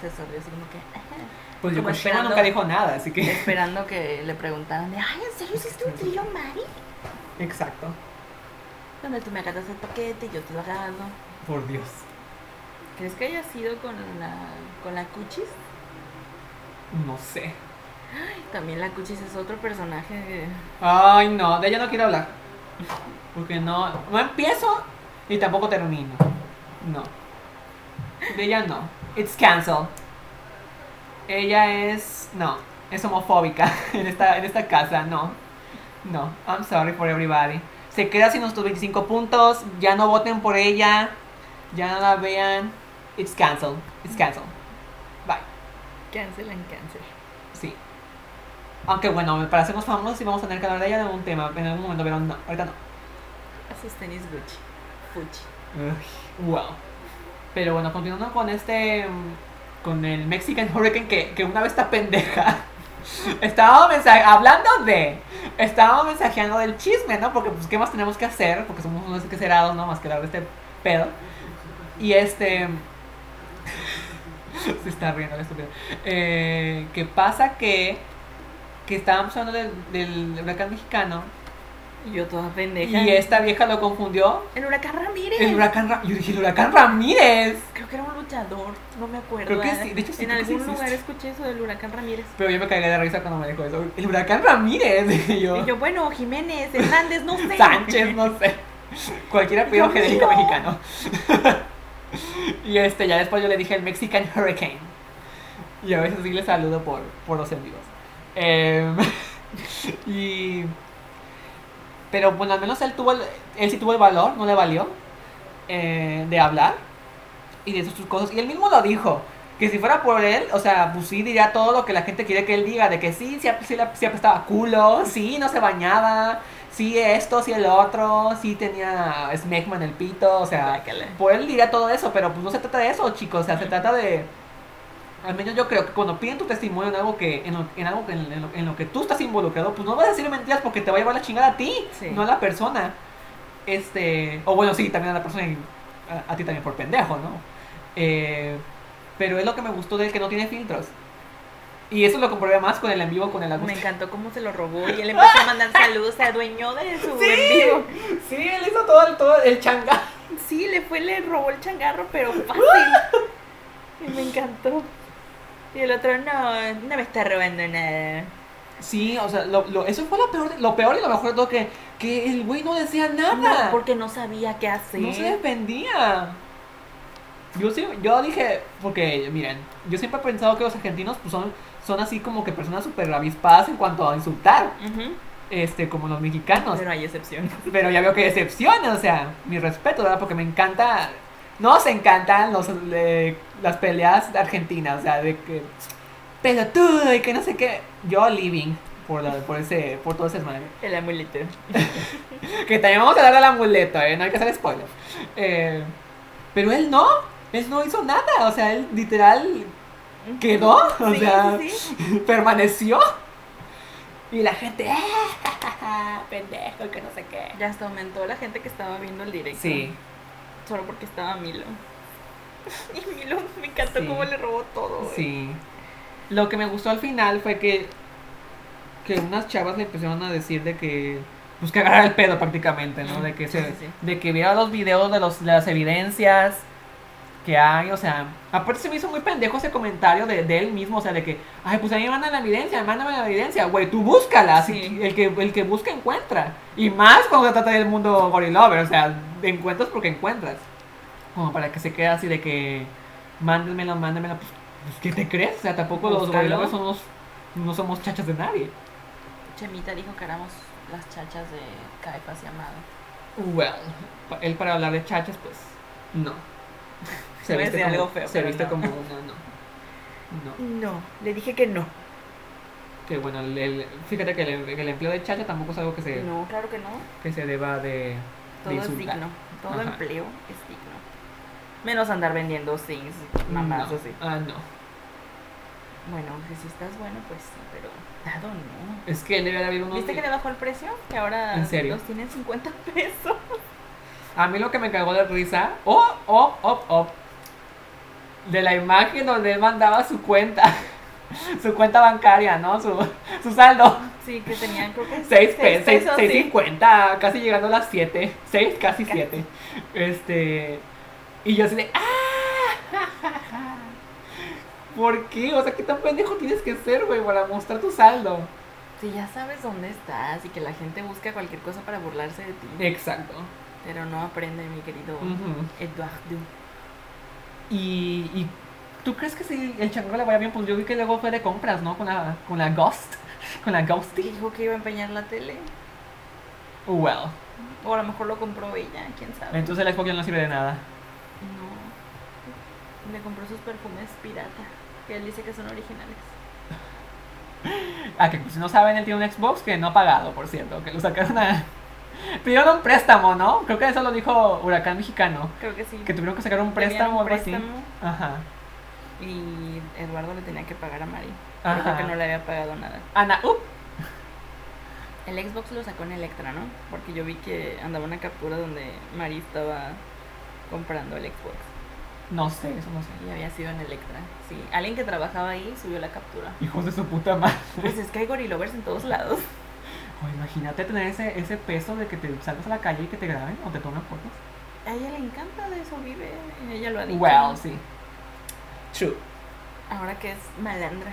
se sonrió así como que... Pues yo Como esperando- nunca dijo nada, así que... Esperando que le preguntaran de, ay, ¿en serio hiciste un trío, Mari? Exacto, Donde tú me agarras el paquete y yo te lo agarro. por Dios. ¿Crees que haya sido con la, con la Cuchis? No sé. También la Cuchis es otro personaje que- Ay, no, de ella no quiero hablar. Porque no, no empiezo y tampoco termino. No. De ella no. It's cancelled. Ella es, no, es homofóbica en esta, en esta casa, no. No, I'm sorry for everybody. Se queda sin nuestros 25 puntos, ya no voten por ella, ya no la vean. It's cancelled, it's cancelled. Cancel and cancel. Sí. Aunque bueno, para hacernos famosos sí vamos a tener que hablar de ella en algún tema, en algún momento, pero no, ahorita no. Sus tenis Gucci. Gucci. Uy, wow. Pero bueno, continuando con este. Con el Mexican Hurricane, que, que una vez está pendeja. Estábamos hablando de. Estábamos mensajeando del chisme, ¿no? Porque, pues, ¿qué más tenemos que hacer? Porque somos unos exagerados, ¿no? Más que hablar de este pedo. Y este. Se está riendo el estúpido. Eh, que pasa que. Que estábamos hablando del, del huracán mexicano. Y yo toda pendeja. Y esta vieja lo confundió. El huracán Ramírez. El huracán Ra- Yo dije, el huracán Ramírez. Creo que era un luchador, no me acuerdo. Creo que sí, de hecho sí, En algún lugar escuché eso del huracán Ramírez. Pero yo me cagué de risa cuando me dijo eso. El huracán Ramírez. dije yo. Y yo, bueno, Jiménez, Hernández, no sé. Sánchez, no sé. Cualquier apellido genérico mío. mexicano. y este, ya después yo le dije el Mexican Hurricane. Y a veces sí le saludo por, por los envíos. Em, y. Pero bueno, al menos él tuvo el- él sí tuvo el valor, no le valió. eh, de hablar. Y de sus cosas. Y él mismo lo dijo. Que si fuera por él, o sea, pues sí diría todo lo que la gente quiere que él diga. De que sí, sí, sí, sí apestaba culo, sí, no se bañaba, sí esto, sí el otro, sí tenía Smegma en el pito, o sea, Guácala. por él diría todo eso, pero pues no se trata de eso, chicos, o sea, se trata de... Al menos yo creo que cuando piden tu testimonio en algo que en, lo- en algo que en, en lo, en lo que tú estás involucrado, pues no vas a decir mentiras porque te va a llevar la chingada a ti, Sí. no a la persona. Este, o bueno, sí, también a la persona y a, a ti también por pendejo, ¿no? Eh, pero es lo que me gustó de él que no tiene filtros. Y eso lo comprobé más con el en vivo con el Me Agustín. encantó cómo se lo robó y él empezó a mandar saludos, se adueñó de su Sí. en vivo. Sí, él hizo todo el, todo el changa. Sí, le fue, le robó el changarro, pero fácil. Y me encantó. Y el otro, no, no me está robando nada. Sí, o sea, lo, lo- eso fue lo peor, lo peor y lo mejor de todo que, que el güey no decía nada. No, porque no sabía qué hacer. No se defendía. Yo sí, yo dije, porque miren, yo siempre he pensado que los argentinos pues, son, son así como que personas súper avispadas en cuanto a insultar, este, como los mexicanos. Pero hay excepciones. Pero ya veo que hay excepciones, o sea, mi respeto, ¿verdad? Porque me encanta, nos encantan los, eh, las peleas argentinas, o sea, de que pelotudo y que no sé qué. Yo living por, la- por ese, por todo ese desmadre. El amuleto. Que también vamos a dar al amuleto, ¿eh? No hay que hacer spoiler. Eh, pero él no, él no hizo nada, o sea, él literal quedó, o Sí, sea, sí, permaneció. Y la gente, ¡ah! pendejo, que no sé qué. Ya hasta aumentó la gente que estaba viendo el directo. Sí, Solo porque estaba Milo. Y Milo me encantó Sí. cómo le robó todo. güey. sí. Lo que me gustó al final fue que, que unas chavas le empezaron a decir de que, pues que agarrar el pedo prácticamente, ¿no? De que, se, sí, sí. de que viera los videos de, los, de las evidencias que hay, o sea, aparte se me hizo muy pendejo ese comentario de, de él mismo, o sea, de que, ay, pues a mí me mandan la evidencia, mándame la evidencia, güey, tú búscala, Sí. el, que, el que busca encuentra, y más cuando se trata del mundo gorilover, o sea, encuentras porque encuentras, como para que se quede así de que, mándemelo, mándemelo, pues, pues, ¿qué te crees? O sea, tampoco los gorilovers somos, no somos chachas de nadie. Chemita dijo que éramos las chachas de Caifás y Amado. Well, él para hablar de chachas, pues, no. A decir como, algo feo, se viste no. como una, no. No. No, le dije que no. Que bueno, el, el- fíjate que el, el empleo de chacha tampoco es algo que se, No, claro que no. que se deba de, de Todo es digno. Todo Ajá. empleo es digno. Menos andar vendiendo things, mamás no. así. Ah, no. Bueno, que si estás bueno, pues sí, pero dado no. Es que debe de haber unos... ¿Viste que le bajó el precio? Que ahora ¿En serio? los tienen 50 pesos. A mí lo que me cagó de risa... ¡Oh, oh, oh, oh! De la imagen donde él mandaba su cuenta. su cuenta bancaria, ¿no? Su, su saldo. Sí, que tenían creo que 6 pesos, seis sí. 6.50, casi llegando a las 7. 6, casi 7. Este. Y yo así de. ¡Ah! ¿Por qué? O sea, ¿qué tan pendejo tienes que ser, güey, para mostrar tu saldo? Sí, ya sabes dónde estás y que la gente busca cualquier cosa para burlarse de ti. Exacto. Pero no aprende, mi querido Ujú. Eduardo. Y, y. ¿Tú crees que si el chango le vaya bien? Pues yo vi que luego fue de compras, ¿no? Con la, con la Ghost. Con la Ghosty. Dijo que iba a empeñar la tele. Well. O a lo mejor lo compró ella, quién sabe. Entonces el Xbox ya no sirve de nada. No. Le compró sus perfumes pirata. Que él dice que son originales. Ah, que si no saben, él tiene un Xbox que no ha pagado, por cierto. Que lo sacaron a. Pidieron un préstamo, ¿no? Creo que eso lo dijo Huracán Mexicano. Creo que sí. Que tuvieron que sacar un préstamo o algo así. Ajá. Y Eduardo le tenía que pagar a Mari. Ajá. Que no le había pagado nada. Ana, up. El Xbox lo sacó en Electra, ¿no? Porque yo vi que andaba una captura donde Mari estaba comprando el Xbox. No sé, eso no sé. Y había sido en Electra. Sí, alguien que trabajaba ahí subió la captura. Hijos de su puta madre. Pues es que hay gorilovers en todos lados. O imagínate tener ese, ese peso de que te salgas a la calle y que te graben o te tomen fotos. A ella le encanta de eso, vive. Ella lo ha dicho. Well, sí. True. Ahora que es malandra,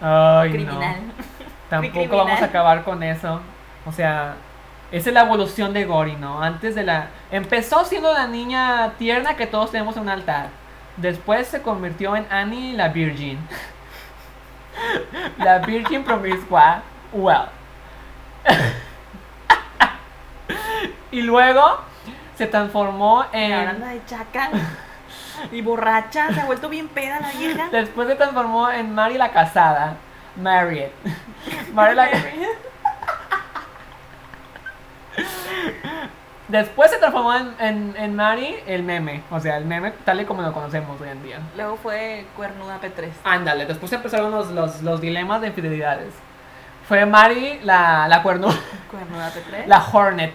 Ay, criminal. no. Tampoco criminal. vamos a acabar con eso. O sea, esa es la evolución de Gori, ¿no? Antes de la... Empezó siendo la niña tierna que todos tenemos en un altar. Después se convirtió en Annie la Virgin. la Virgin promiscua. Well. Y luego se transformó en... anda de chacal. Y borracha, se ha vuelto bien peda la vieja. Después se transformó en Mary la casada. Marriott. Mary la... Después se transformó en, en, en Mari el meme, o sea, el meme tal y como lo conocemos hoy en día. Luego fue Cuernuda P3. Ándale, después empezaron los, los, los dilemas de infidelidades. Fue Mari la, la cuernuda, Cuernuda P3. la Hornet.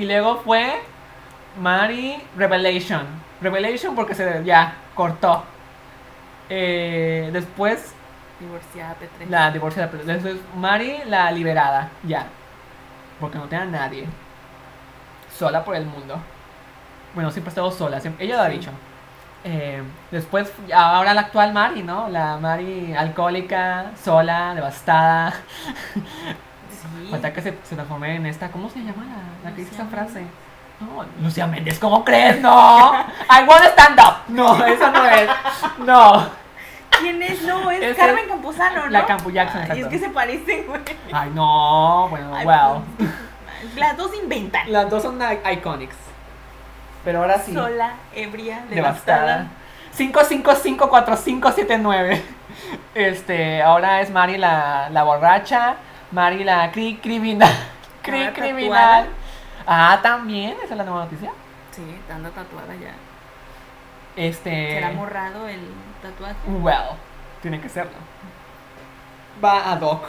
Y luego fue Mari Revelation. Revelation porque se ya cortó. Eh, después Divorciada P3. la divorciada. pero Después Mari la liberada, ya. Porque no tiene a nadie. Sola por el mundo. Bueno, siempre ha estado sola, siempre- ella lo ha dicho. Eh, después, ahora la actual Mari, ¿no? La Mari alcohólica, sola, devastada. Falta que se, se transforme en esta. ¿Cómo se llama la, la que dice esa frase? No, Lucía Méndez, ¿cómo crees? No, I wanna stand up. No, esa no es. No. ¿Quién es? No, es Es Carmen el- Campuzano, ¿no? la Campu Jackson, Ay, es que se parecen, güey. Ay, no. Bueno, Ay, wow. Las dos inventan. Las dos son iconics. Pero ahora sí. Sola, ebria, devastada. devastada. 5554579. Este, ahora es Mari la, la borracha, Mari la cri criminal. Cri criminal. Ah, también, esa es la nueva noticia. Sí, anda tatuada ya. Este. ¿Será morrado el tatuaje? Well, tiene que serlo. Va ad hoc.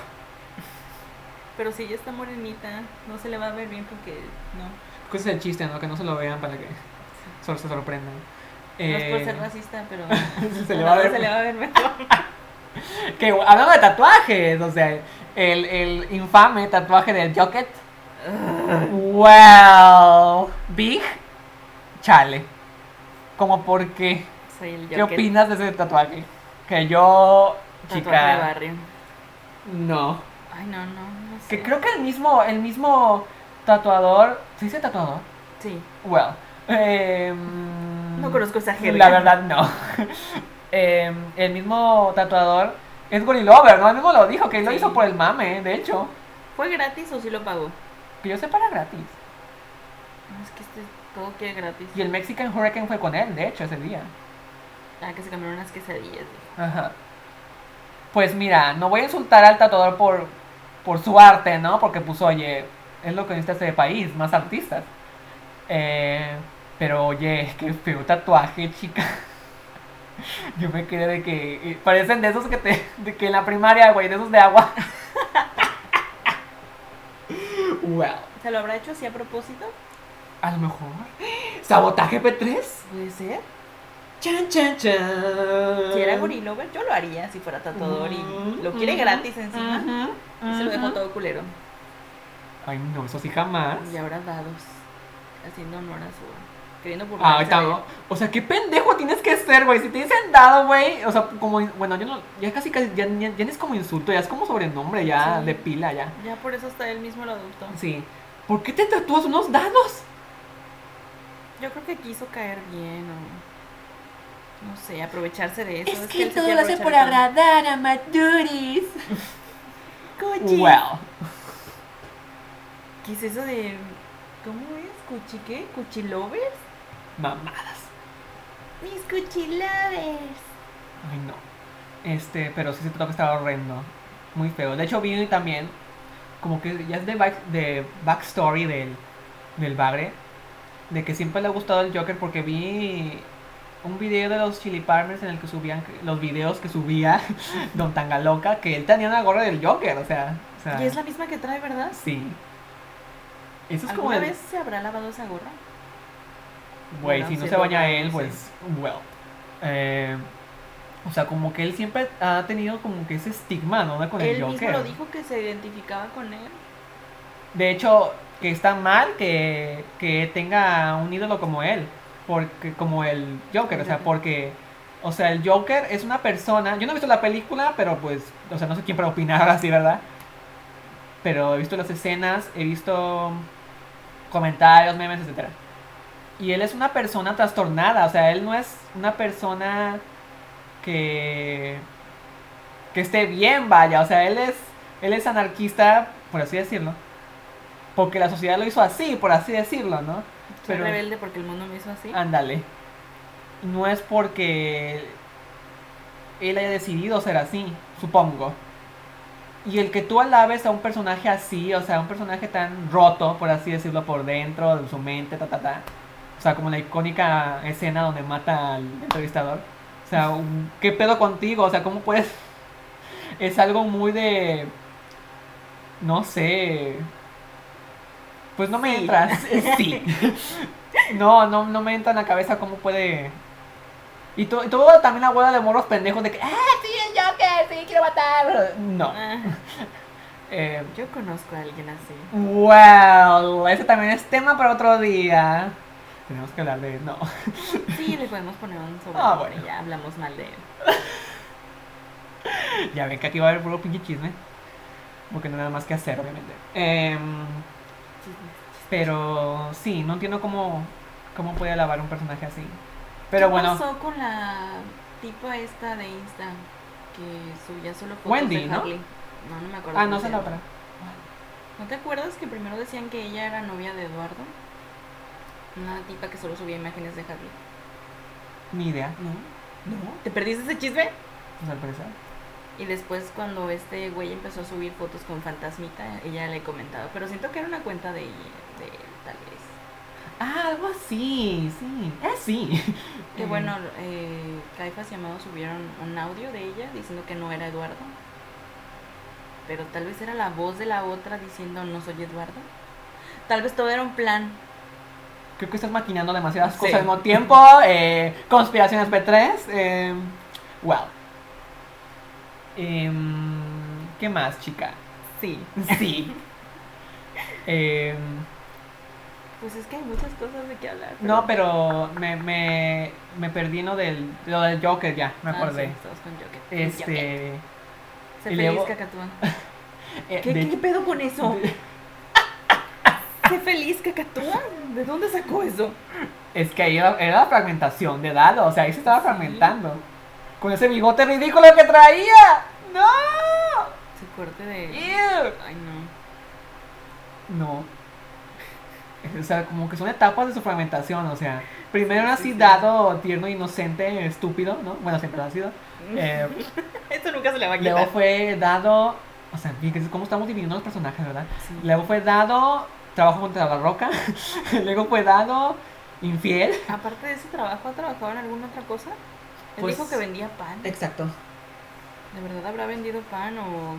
Pero si ella está morenita, no se le va a ver bien porque no. Pues es el chiste, ¿no? Que no se lo vean para que solo se sorprendan. No es por Eh, ser racista, pero se le a va a la ver. se le va a ver mejor. Que hablando de tatuajes, o sea, el, el infame tatuaje del Jocket. Well, Big, chale. Como por qué. Soy el ¿Qué opinas de ese tatuaje? Que yo, Tatuaje de chica, barrio. no. Ay, no, no, no sé. Que creo que el mismo, el mismo tatuador, ¿se dice tatuador? Sí, Well, em, no conozco esa jerga. La verdad, no. Em, el mismo tatuador es Gori Lover, ¿no? Él mismo lo dijo, que él lo hizo por el mame, de hecho. ¿Fue gratis o sí lo pagó? Que yo sepa era gratis. No, es que este todo quiere gratis. Y el Mexican Hurricane fue con él, de hecho, ese día. Ah, que se cambiaron unas quesadillas. Ajá. Pues mira, no voy a insultar al tatuador por, por su arte, ¿no? Porque pues oye, es lo que necesita este país, más artistas. Eh, pero oye, qué feo tatuaje, chica. Yo me quedé de que eh, parecen de esos que te de que en la primaria, güey, de esos de agua. well, ¿Se lo habrá hecho así a propósito? a lo mejor. ¿Sabotaje P3? Puede ser. Chan, chan, chan. Si era gorilover, yo lo haría si fuera tatuador y Ujú, lo quiere ujú, gratis encima. Y se lo dejó ujú. todo culero. Ay, no, eso sí jamás. Y ahora dados. Haciendo honor a su. Queriendo Ah, burlarse de él. no. O sea, qué pendejo tienes que ser, güey. Si te dicen dado, güey. O sea, como. Bueno, yo no. Ya casi, casi. Ya, ya, ya no es como insulto, ya es como sobrenombre, ya Sí. de pila, ya. Ya por eso hasta él mismo lo adoptó. Sí. ¿Por qué te tatúas unos dados? Yo creo que quiso caer bien o. No sé, aprovecharse de eso. Es que se todo lo hace por agradar a Maduris. Cuchi. Well. ¿Qué es eso de. ¿Cómo es? ¿Cuchi qué? ¿Cuchilovers? Mamadas. Mis cuchilovers. Ay, no. Este, pero sí se trata que estaba horrendo. Muy feo. De hecho, vi también. Como que ya es de, back, de backstory del, del bagre. De que siempre le ha gustado el Joker porque vi un video de los Chili Partners en el que subían los videos que subía Don Tangaloca. Que él tenía una gorra del Joker, o sea. o sea, Y es la misma que trae, ¿verdad? Sí. Eso es como ¿Alguna el. vez se habrá lavado esa gorra? Güey, si no se baña él, pues, well. Eh, o sea, como que él siempre ha tenido como que ese estigma, ¿no? Con el Él mismo Joker. lo dijo que se identificaba con él. De hecho, que está mal que, que tenga un ídolo como él, porque como el Joker, o sea, porque, o sea, el Joker es una persona, yo no he visto la película, pero pues, o sea, no sé quién para opinar ahora sí, ¿verdad? Pero he visto las escenas, he visto comentarios, memes, etcétera. Y él es una persona trastornada, o sea, él no es una persona que que esté bien, vaya, o sea, él es él es anarquista, por así decirlo, porque la sociedad lo hizo así, por así decirlo, ¿no? Soy Pero- rebelde porque el mundo me hizo así. Ándale. No es porque él haya decidido ser así, supongo. Y el que tú alabes a un personaje así, o sea, un personaje tan roto, por así decirlo, por dentro, de su mente, ta, ta, ta. O sea, como la icónica escena donde mata al entrevistador. O sea, ¿qué pedo contigo? O sea, ¿cómo puedes...? Es algo muy de... No sé... Pues no me Sí. entra. Sí. No, no, no me entra en la cabeza cómo puede... Y to- y todo también la hueá de morros pendejos de que... ¡Ah, sí, el Joker! ¡Sí, quiero matar! No. Ah, Eh, yo conozco a alguien así. Well, ese también es tema para otro día. Tenemos que hablar de. No. Sí, le podemos poner un sobre Ah, bueno. ya hablamos mal de él. ya ven que aquí va a haber puro pinche chisme. Porque no hay nada más que hacer, obviamente. Em, pero sí, no entiendo cómo, cómo puede alabar un personaje así. Pero ¿Qué bueno, pasó con la tipa esta de Insta que subía solo fotos Wendy, de ¿no? Harley? No, no me acuerdo. ah, no se la otra. ¿No te acuerdas que primero decían que ella era novia de Eduardo? Una tipa que solo subía imágenes de Harley. Ni idea. ¿No? ¿No? ¿Te perdiste ese chisme? Pues al parecer. Y después cuando este güey empezó a subir fotos con Fantasmita, ella le comentaba, pero siento que era una cuenta de, de él, tal vez. Ah, algo así, sí. Eh, sí. Que Eh, bueno, eh, Caifas y Amado subieron un audio de ella diciendo que no era Eduardo. Pero tal vez era la voz de la otra diciendo no soy Eduardo. Tal vez todo era un plan. Creo que estás maquinando demasiadas Sí. cosas al mismo tiempo. Eh, conspiraciones P3. Eh, well. Em, ¿Qué más, chica? Sí. Sí. Em, Pues es que hay muchas cosas de qué hablar. no, pero me, me, me perdí lo del, lo del Joker ya, me Ah, acordé. sí, estamos con Joker. Este. Y feliz, luego- Cacatúa. eh, ¿Qué, de- ¿Qué pedo con eso? de- ¿Sé feliz, Cacatúa? ¿De dónde sacó eso? es que ahí era, era la fragmentación de Dado, o sea, ahí se estaba fragmentando. Con ese bigote ridículo que traía. ¡No! Ese corte de... Ew. Ay, no. No. O sea, como que son etapas de su fragmentación, o sea, primero era Sí, así sí. dado, tierno, inocente, estúpido, ¿no? Bueno, siempre lo ha sido. Eh, Esto nunca se le va a quitar. luego fue dado, o sea, fíjense cómo estamos dividiendo los personajes, ¿verdad? Sí. Luego fue dado trabajo contra la roca, luego fue dado infiel. Aparte de ese trabajo, ¿ha trabajado en alguna otra cosa? Él Pues- dijo que vendía pan. Exacto. ¿De verdad habrá vendido pan o...?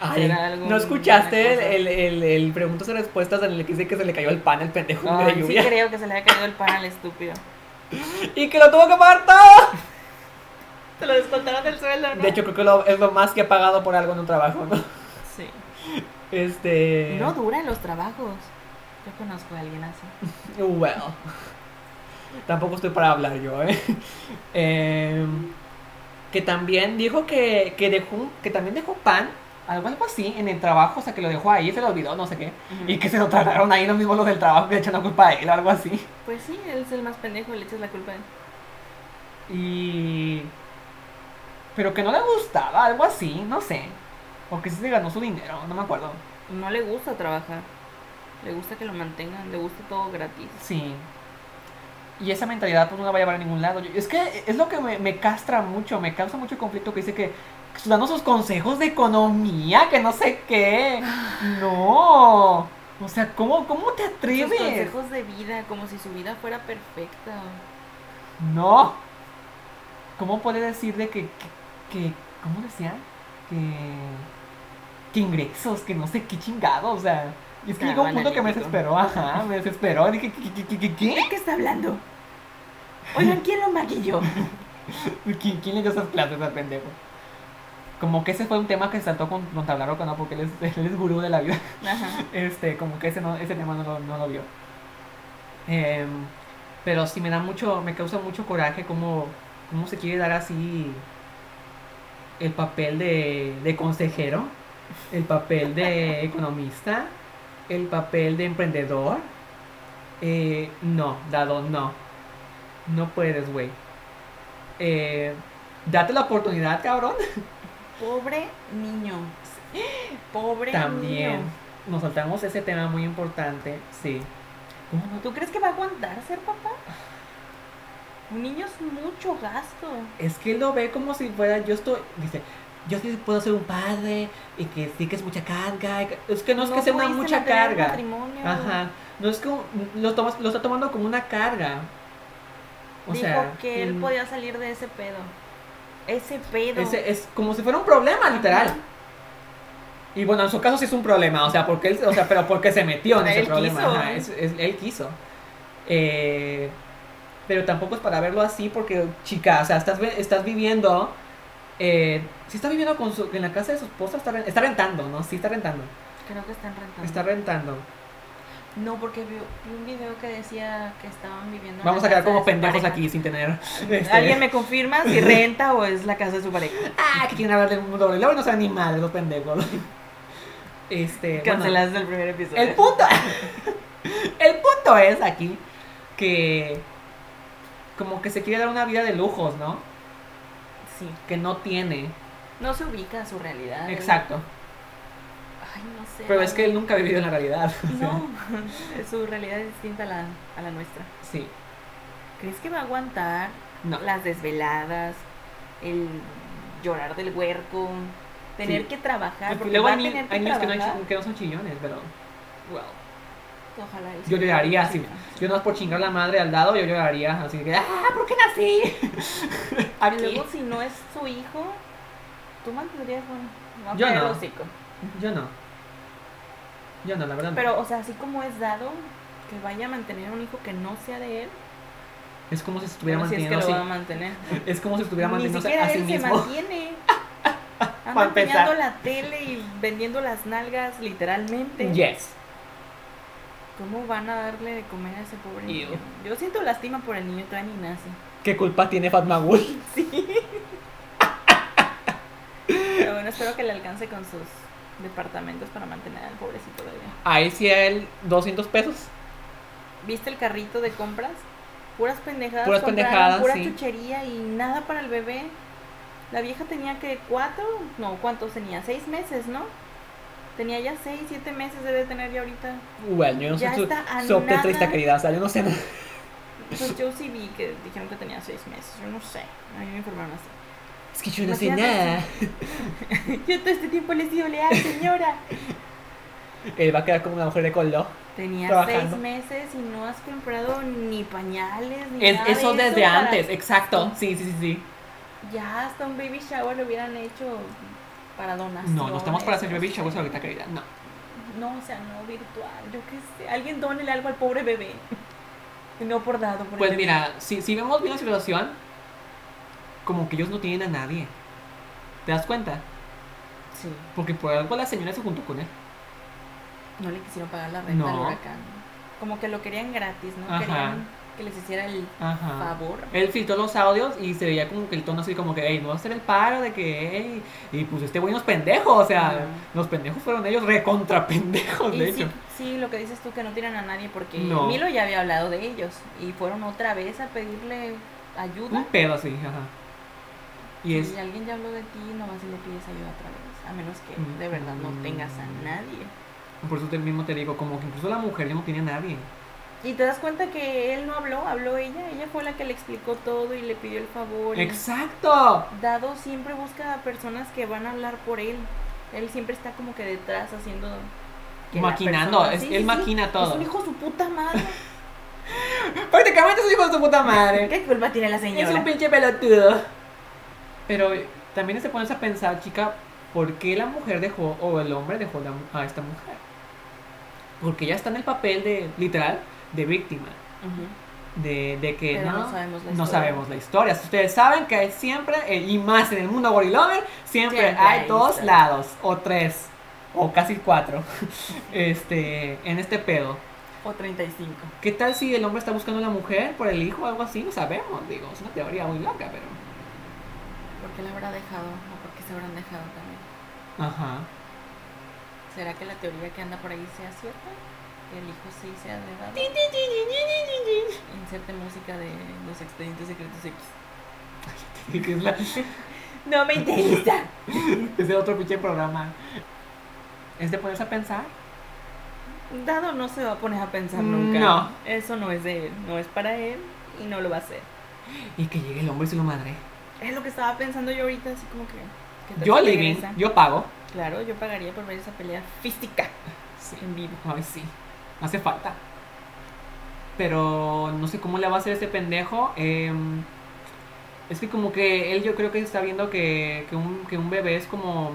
Ay, ¿Será algún- ¿No escuchaste el, el, el, el preguntas y respuestas en el que dice que se le cayó el pan al pendejo de Ay, sí lluvia? creo que se le haya caído el pan al estúpido. Y que lo tuvo que pagar todo. Te lo descontaron del sueldo, ¿no? De hecho, creo que lo- es lo más que ha pagado por algo en un trabajo, ¿no? Sí. Este. No duran los trabajos. Yo conozco a alguien así. Well. Tampoco estoy para hablar yo, ¿eh? Em, que también dijo que, que dejó que también dejó pan, algo, algo así, en el trabajo, o sea, que lo dejó ahí, se lo olvidó, no sé qué. Y que se lo tragaron ahí los mismos los del trabajo, que le echan la culpa a él, algo así. Pues sí, él es el más pendejo, le echas la culpa a él. Y. Pero que no le gustaba, algo así, no sé. O que sí se ganó su dinero, no me acuerdo. No le gusta trabajar. Le gusta que lo mantengan, le gusta todo gratis. Sí. Y esa mentalidad pues no la va a llevar a ningún lado. Yo- Es que es lo que me, me castra mucho, me causa mucho conflicto que dice que dando sus consejos de economía, que no sé qué. No. O sea, ¿cómo, cómo te Sus atreves? consejos de vida, como si su vida fuera perfecta. No. ¿Cómo puede decir de que, que, que- ¿cómo decía? Que, que ingresos, que no sé qué chingado, o sea. Y es que llegó un punto que me desesperó, ajá, me desesperó. Dije, ¿qué? qué, qué, qué, qué? ¿De qué está hablando? Oigan, ¿quién lo maquilló? ¿Quién, quién le dio esas clases al pendejo? Como que ese fue un tema que se saltó con, con Tablaroca, ¿no? Porque él es, él es gurú de la vida. Ajá. Este, como que ese, no, ese tema no lo, no lo vio. Em, pero sí me da mucho, me causa mucho coraje cómo, cómo se quiere dar así el papel de, de consejero, el papel de economista, el papel de emprendedor. Eh, no, dado, no. No puedes, güey. Eh, date la oportunidad, cabrón. Pobre niño. Pobre También niño. nos saltamos ese tema muy importante, sí. ¿Tú crees que va a aguantar ser papá? Un niño es mucho gasto. Es que él lo ve como si fuera, yo estoy, dice, yo sí puedo ser un padre y que sí que es mucha carga. que- Es que no es que sea una mucha carga. matrimonio. Ajá. No es como. Lo, tomas, lo está tomando como una carga. O Dijo sea. que él mm, podía salir de ese pedo. Ese pedo. ese- es como si fuera un problema, literal. Ajá. Y bueno, en su caso sí es un problema, o sea, porque él, o sea, pero porque se metió en Él ese problema. quiso, ajá, ¿eh? es- es- él quiso. Eh, pero tampoco es para verlo así, porque, chica, o sea, estás, estás viviendo. Eh, si está viviendo con su, en la casa de su esposa, está, está rentando, ¿no? Sí, está rentando. Creo que están rentando. Está rentando. No, porque vi, vi un video que decía que estaban viviendo. en Vamos a quedar de como pendejos pareja. aquí sin tener. este, ¿Alguien me confirma si renta o es la casa de su pareja? Ah, que quieren hablar del mundo doble. Luego no ni madre los pendejos. Este. bueno, Cancelaste el primer episodio. El punto. el punto es aquí que. Como que se quiere dar una vida de lujos, ¿no? Sí. Que no tiene. No se ubica a su realidad. Exacto. Ay, no sé. Pero es que él nunca ha vivido en la realidad. No, su realidad es distinta a la, a la nuestra. Sí. ¿Crees que va a aguantar No. las desveladas, el llorar del huerco, tener Sí. que trabajar? Porque luego va hay, a que que no, hay que no son chillones, pero. Well. Ojalá. Yo lloraría Sí. así. Yo no es por chingar la madre al lado, yo lloraría. Así que. ¡Ah! ¿Por qué nací? Y luego, si no es su hijo, tú mantendrías a Yo no. Yo no. Yo no, la verdad. Pero, o sea, así como es dado que vaya a mantener un hijo que no sea de él, Es como si estuviera bueno, si es que manteniendo lo va a mantener. Es como si estuviera Ni manteniéndose siquiera a sí él se mantiene. Anda empeñando la tele y vendiendo las nalgas literalmente. Yes. ¿Cómo van a darle de comer a ese pobre niño? Yo siento lástima por el niño, todavía ni nace. ¿Qué culpa tiene Fatmagul? Pero bueno, espero que le alcance con sus departamentos para mantener al pobrecito bebé. Ahí sí a él 200 pesos. ¿Viste el carrito de compras? Puras pendejadas. Puras pendejadas, Pura sí. chuchería y nada para el bebé. La vieja tenía que cuatro, no, ¿cuántos tenía? Seis meses, ¿no? Tenía ya seis, siete meses, debe tener ya ahorita. Bueno, yo no Ya sé su, su triste querida, o sea, yo no sé nada. Pues yo sí vi que dijeron que tenía seis meses, yo no sé. A mí me informaron así. Es que yo no sé Imagínate nada. Yo todo este tiempo le he sido leal, señora. Él va a quedar como una mujer de color. Tenía Trabajando. seis meses y no has comprado ni pañales ni Es, nada eso de desde para- antes, exacto. Sí, sí, sí, sí. Ya hasta un baby shower lo hubieran hecho para donación. No, no estamos para hacer baby showers ahorita, querida. No. No, o sea, no virtual. Yo qué sé. Alguien dónele algo al pobre bebé. No por dado. Por el Pues bebé. mira, si, si vemos bien la situación, como que ellos no tienen a nadie. ¿Te das cuenta? Sí. Porque por algo la señora se juntó con él. No le quisieron pagar la renta al No. huracán. Como que lo querían gratis, ¿no? Ajá. Querían que les hiciera el Ajá. favor. Él filtró los audios y se veía como que el tono así como que, hey, no va a hacer el paro de que, hey, y pues este güey no es pendejo, o sea, los pendejos fueron ellos recontra pendejos, de Y hecho. sí, sí, lo que dices tú, que no tiran a nadie, porque No. Milo ya había hablado de ellos. Y fueron otra vez a pedirle ayuda. Un pedo así, ajá. Y es, Si alguien ya habló de ti, nomás le pides ayuda otra vez. A menos que Mm. de verdad no tengas a nadie. por eso te- mismo te digo, como que incluso la mujer ya no tiene a nadie. Y te das cuenta que él no habló, habló ella. Ella fue la que le explicó todo y le pidió el favor. ¡Exacto! Dado siempre busca a personas que van a hablar por él. Él siempre está como que detrás haciendo. que Maquinando, persona- es- Sí, él sí, maquina sí. todo. Es un hijo de su puta madre. Prácticamente es hijo de su puta madre. ¿Qué culpa tiene la señora? Es un pinche pelotudo. Pero también se pones a pensar, chica, ¿por qué la mujer dejó, o el hombre dejó la- a esta mujer? Porque ella está en el papel de, literal, de víctima. De, de que Pero no, no sabemos la no historia. sabemos la historia. Si ustedes saben que hay siempre, eh, y más en el mundo gorilover, siempre, Siempre hay hay dos historia. lados, o tres, o casi cuatro, este, en este pedo. O 35. ¿Qué tal si el hombre está buscando a la mujer por el hijo o algo así? No sabemos, digo, es una teoría muy loca, pero... ¿Por qué la habrá dejado? ¿O por qué se habrán dejado también? Ajá. ¿Será que la teoría que anda por ahí sea cierta? Que el hijo sí sea de edad. Inserte música de los expedientes secretos X. que es, la, No me interesa. es de otro pinche programa. Es de ponerse a pensar. Dado no se va a poner a pensar nunca. no. Eso no es de él. No es para él y no lo va a hacer. Y que llegue el hombre y se lo madre. Es lo que estaba pensando yo ahorita, así como que. ¿Qué tal Yo, Living, yo pago. Claro, yo pagaría por ver esa pelea física Sí. en vivo. Ay, sí. Hace falta. Pero no sé cómo le va a hacer ese pendejo. em, es que como que él yo creo que está viendo que, que, un, que un bebé es como...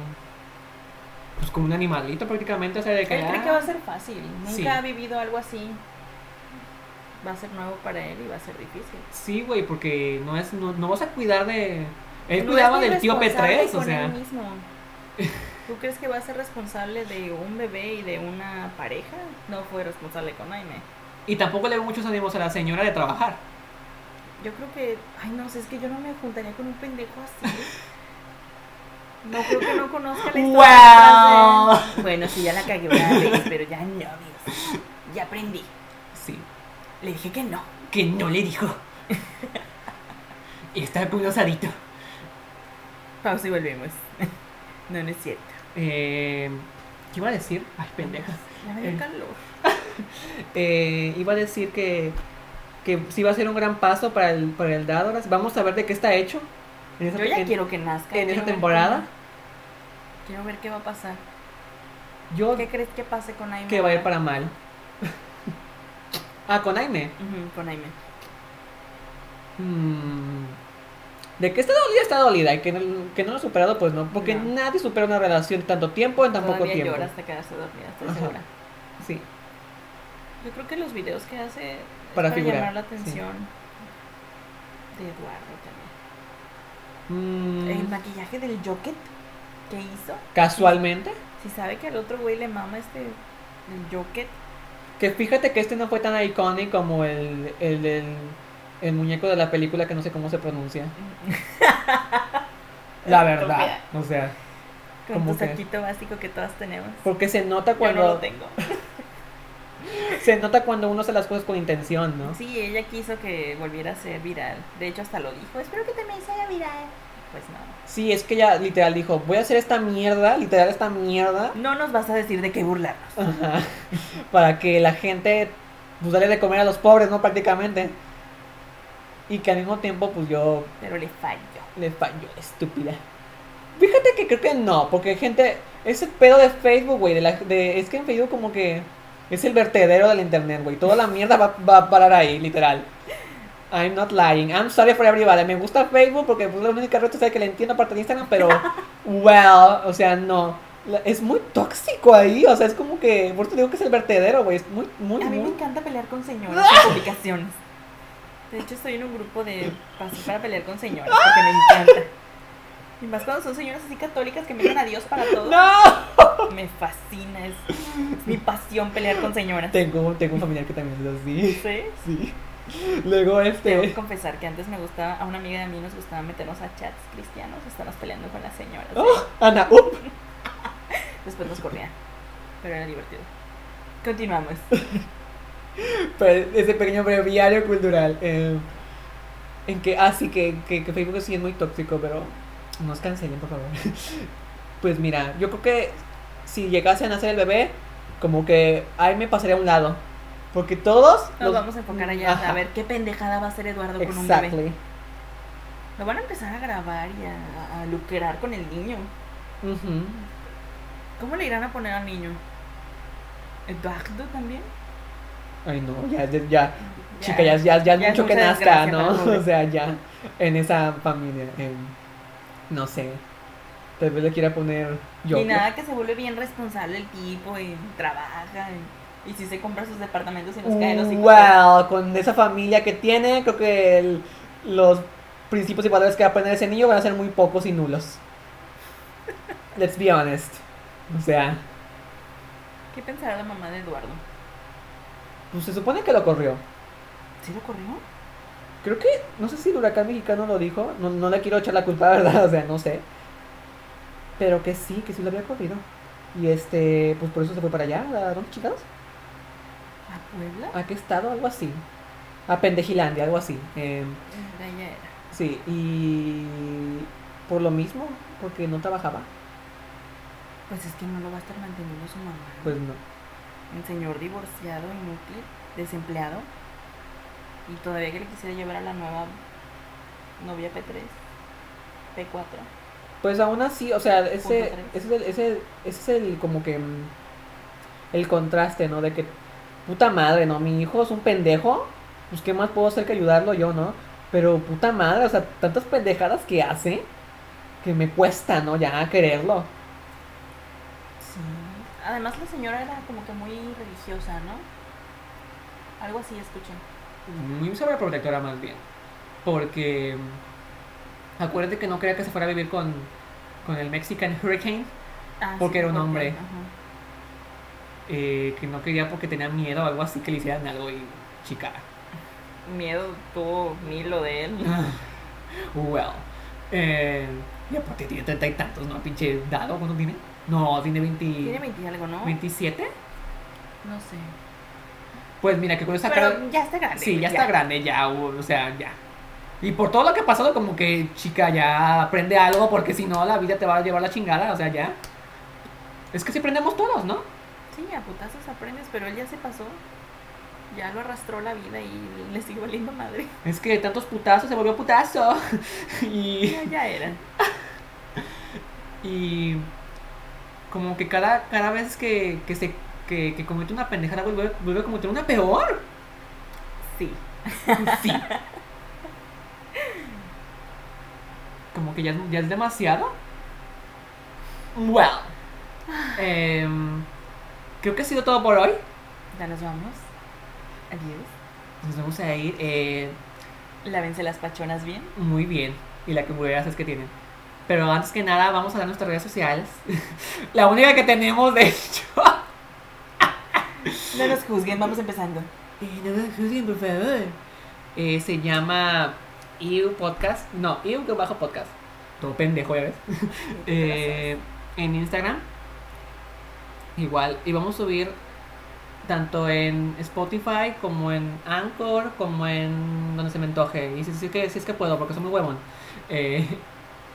Pues como un animalito prácticamente. O sea, de que... Él cree ah, que va a ser fácil. Nunca Sí. ha vivido algo así. Va a ser nuevo para él y va a ser difícil. Sí, güey, porque no es no, no vas a cuidar de... Él No cuidaba del tío responsable P3, o sea... él mismo. ¿Tú crees que va a ser responsable de un bebé y de una pareja? No fue responsable con Jaime. Y tampoco le veo muchos ánimos a la señora de trabajar. Yo creo que, ay no sé, es que yo no me juntaría con un pendejo así. No creo que no conozca la historia. Wow. de- Bueno, sí, ya la cagué una vez, pero ya no, amigos. Ya aprendí. Sí. Le dije que no. Que no le dijo. y está muy osadito. Pausa y volvemos. No, no es cierto. Eh, ¿Qué iba a decir? Ay, pendeja. Ya me dio Eh. calor. Eh, iba a decir que, que sí va a ser un gran paso para el, para el Dadoras. Vamos a ver de qué está hecho. En esa, Yo ya en- quiero que nazca. en esa temporada. qué- Quiero ver qué va a pasar. Yo ¿Qué crees que pase con Aime? que va a ir para mal. ah, con Aime. Con Aime. Mm, De que está dolida, está dolida. Y que no, que no lo ha superado, pues no. Porque No. nadie supera una relación tanto tiempo en tan poco Todavía tiempo. llora hasta quedarse dormida, estoy segura. Sí. Yo creo que los videos que hace es Para para, figurar, llamar la sí. atención de Eduardo también. Mm, El maquillaje del Jocket que hizo. casualmente. Si sabe que al otro güey le mama este el Jocket. Que fíjate que este no fue tan icónico como el, el, del- el muñeco de la película que no sé cómo se pronuncia. La verdad. O sea, Con ¿Cómo tu que? saquito básico que todas tenemos. porque se nota Yo cuando no lo tengo. se nota cuando uno hace las cosas con intención, ¿no? Sí, ella quiso que volviera a ser viral. De hecho, hasta lo dijo. Espero que también sea viral. Pues no. Sí, es que ella literal dijo, voy a hacer esta mierda, literal esta mierda, No nos vas a decir de qué burlarnos. ajá, para que la gente, pues darle de comer a los pobres, ¿no? Prácticamente. Y que al mismo tiempo, pues yo Pero le falló. Le falló, estúpida. Fíjate que creo que no, porque gente, ese pedo de Facebook, güey, de la, de, es que en Facebook como que es el vertedero del internet, güey. Toda la mierda va, va a parar ahí, literal. I'm not lying. I'm sorry for everybody. Me gusta Facebook porque pues, la única red social que le entiendo aparte de Instagram, pero, well, o sea, no. La- Es muy tóxico ahí, o sea, es como que, por eso digo que es el vertedero, güey. Es muy, muy, A mí me muy... encanta pelear con señoras en publicaciones. De hecho, estoy en un grupo de así para pelear con señoras porque me encanta. Y más cuando son señoras así católicas que meten a Dios para todo. ¡No! Me fascina, es, es mi pasión pelear con señoras. Tengo, tengo un familiar que también es así. ¿Sí? Sí. Luego Tengo que este. confesar que antes me gustaba, a una amiga de mí nos gustaba meternos a chats cristianos, estarnos peleando con las señoras. ¿eh? ¡Oh! Ana, up. Después nos corrían. Pero era divertido. Continuamos. Ese pequeño breviario cultural. eh, en que, ah, sí, que, que, que Facebook sí es muy tóxico, pero no nos cancelen, por favor. Pues mira, yo creo que si llegase a nacer el bebé, como que ahí me pasaría a un lado. Porque todos. Nos vamos a enfocar allá Ajá, a ver qué pendejada va a hacer Eduardo con un bebé. Exactly. Lo van a empezar a grabar y a, a lucrar con el niño. ¿Cómo le irán a poner al niño? ¿Eduardo también? Ay, no, ya, ya, ya. Chica, ya, ya, ya, es mucho que nazca, ¿no? O sea, ya. En esa familia. no sé. Tal vez le quiera poner yo. Y nada que se vuelve bien responsable el tipo y trabaja y, y si se compra sus departamentos y nos cae los hijos. Well, con esa familia que tiene, creo que el- los principios y valores que va a aprender ese niño van a ser muy pocos y nulos. Let's be honest. O sea, ¿Qué pensará la mamá de Eduardo? Pues se supone que lo corrió. ¿Sí lo corrió? Creo que, no sé si el huracán mexicano lo dijo, no, no le quiero echar la culpa, ¿verdad? O sea, no sé. Pero que sí, que sí lo había corrido. Y este, pues por eso se fue para allá, ¿a dónde chingados? ¿A Puebla? ¿A qué estado? Algo así. A Pendejilandia, algo así. Allá era. sí, y por lo mismo, porque no trabajaba, Pues es que no lo va a estar manteniendo su mamá. pues no. Un señor divorciado, inútil, desempleado. Y todavía que le quisiera llevar a la nueva novia P3, P4. Pues aún así, o sea, ese, es el, ese, ese es el como que mm, el contraste, ¿no? De que puta madre, ¿no? Mi hijo es un pendejo, pues qué más puedo hacer que ayudarlo yo, ¿no? Pero puta madre, o sea, tantas pendejadas que hace que me cuesta, ¿no? Ya quererlo. Además la señora era como que muy religiosa, ¿no? Algo así escuché. Muy sobreprotectora más bien. Porque mm, acuérdate que no quería que se fuera a vivir con, con el Mexican Hurricane. Ah, Porque era un porque- hombre. eh, que no quería porque tenía miedo o algo así que le hicieran algo y chica. Miedo tuvo Milo de él. well. Eh, y aparte tiene treinta y tantos, ¿no? Pinche dado, ¿cuánto tiene? No, tiene 20, Tiene 20 y algo, ¿no? 27. No sé. Pues mira, que con esa cara. Ya está grande. Sí, ya está grande, ya, o sea, ya. Y por todo lo que ha pasado, como que, chica, ya aprende algo, porque si no, la vida te va a llevar la chingada, o sea, ya. Es que si aprendemos todos, ¿no? Sí, a putazos aprendes, pero él ya se pasó. Ya lo arrastró la vida y le sigue valiendo madre. Es que de tantos putazos se volvió putazo. y. Ya, ya era. Y. Como que cada, cada vez que, que se. Que, que comete una pendejada, vuelve, vuelve a cometer una peor. Sí. Sí. Como que ya, es- ya es demasiado. Well. em, creo que ha sido todo por hoy. Ya nos vamos. Adiós. Nos vamos a ir eh, Lávense las pachonas bien. muy bien. Y la que murieras es que tienen. Pero antes que nada, vamos a dar nuestras redes sociales. la única que tenemos, de hecho. No nos juzguen, vamos empezando. Eh, no me juzguen, por favor. Eh, se llama EU Podcast. No, EU bajo podcast. Todo pendejo, ya ves. Eh, en Instagram. Igual. Y vamos a subir tanto en Spotify como en Anchor, como en donde se me antoje. Y si, si es, que, si es que puedo, porque soy muy huevón. Eh,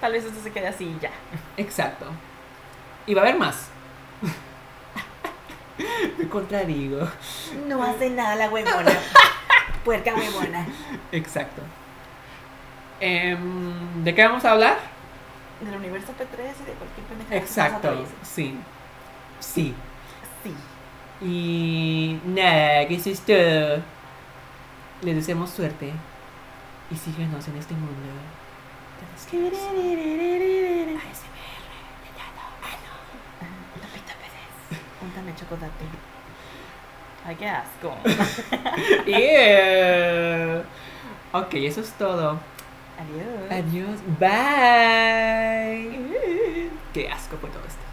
Tal vez esto se quede así y ya. exacto. Y va a haber más. me contradigo. No hace nada la huevona. Puerca huevona. Exacto. Em, ¿De qué vamos a hablar? Del universo P3 y de cualquier pendejada. Exacto, sí. Sí. Sí. Y nada, que eso es todo. Les deseamos suerte. Y síguenos en este mundo. Úntame chocolate. Ay, qué asco. Ew. Ok, eso es todo. Adiós. Adiós. Bye. Qué asco fue todo esto.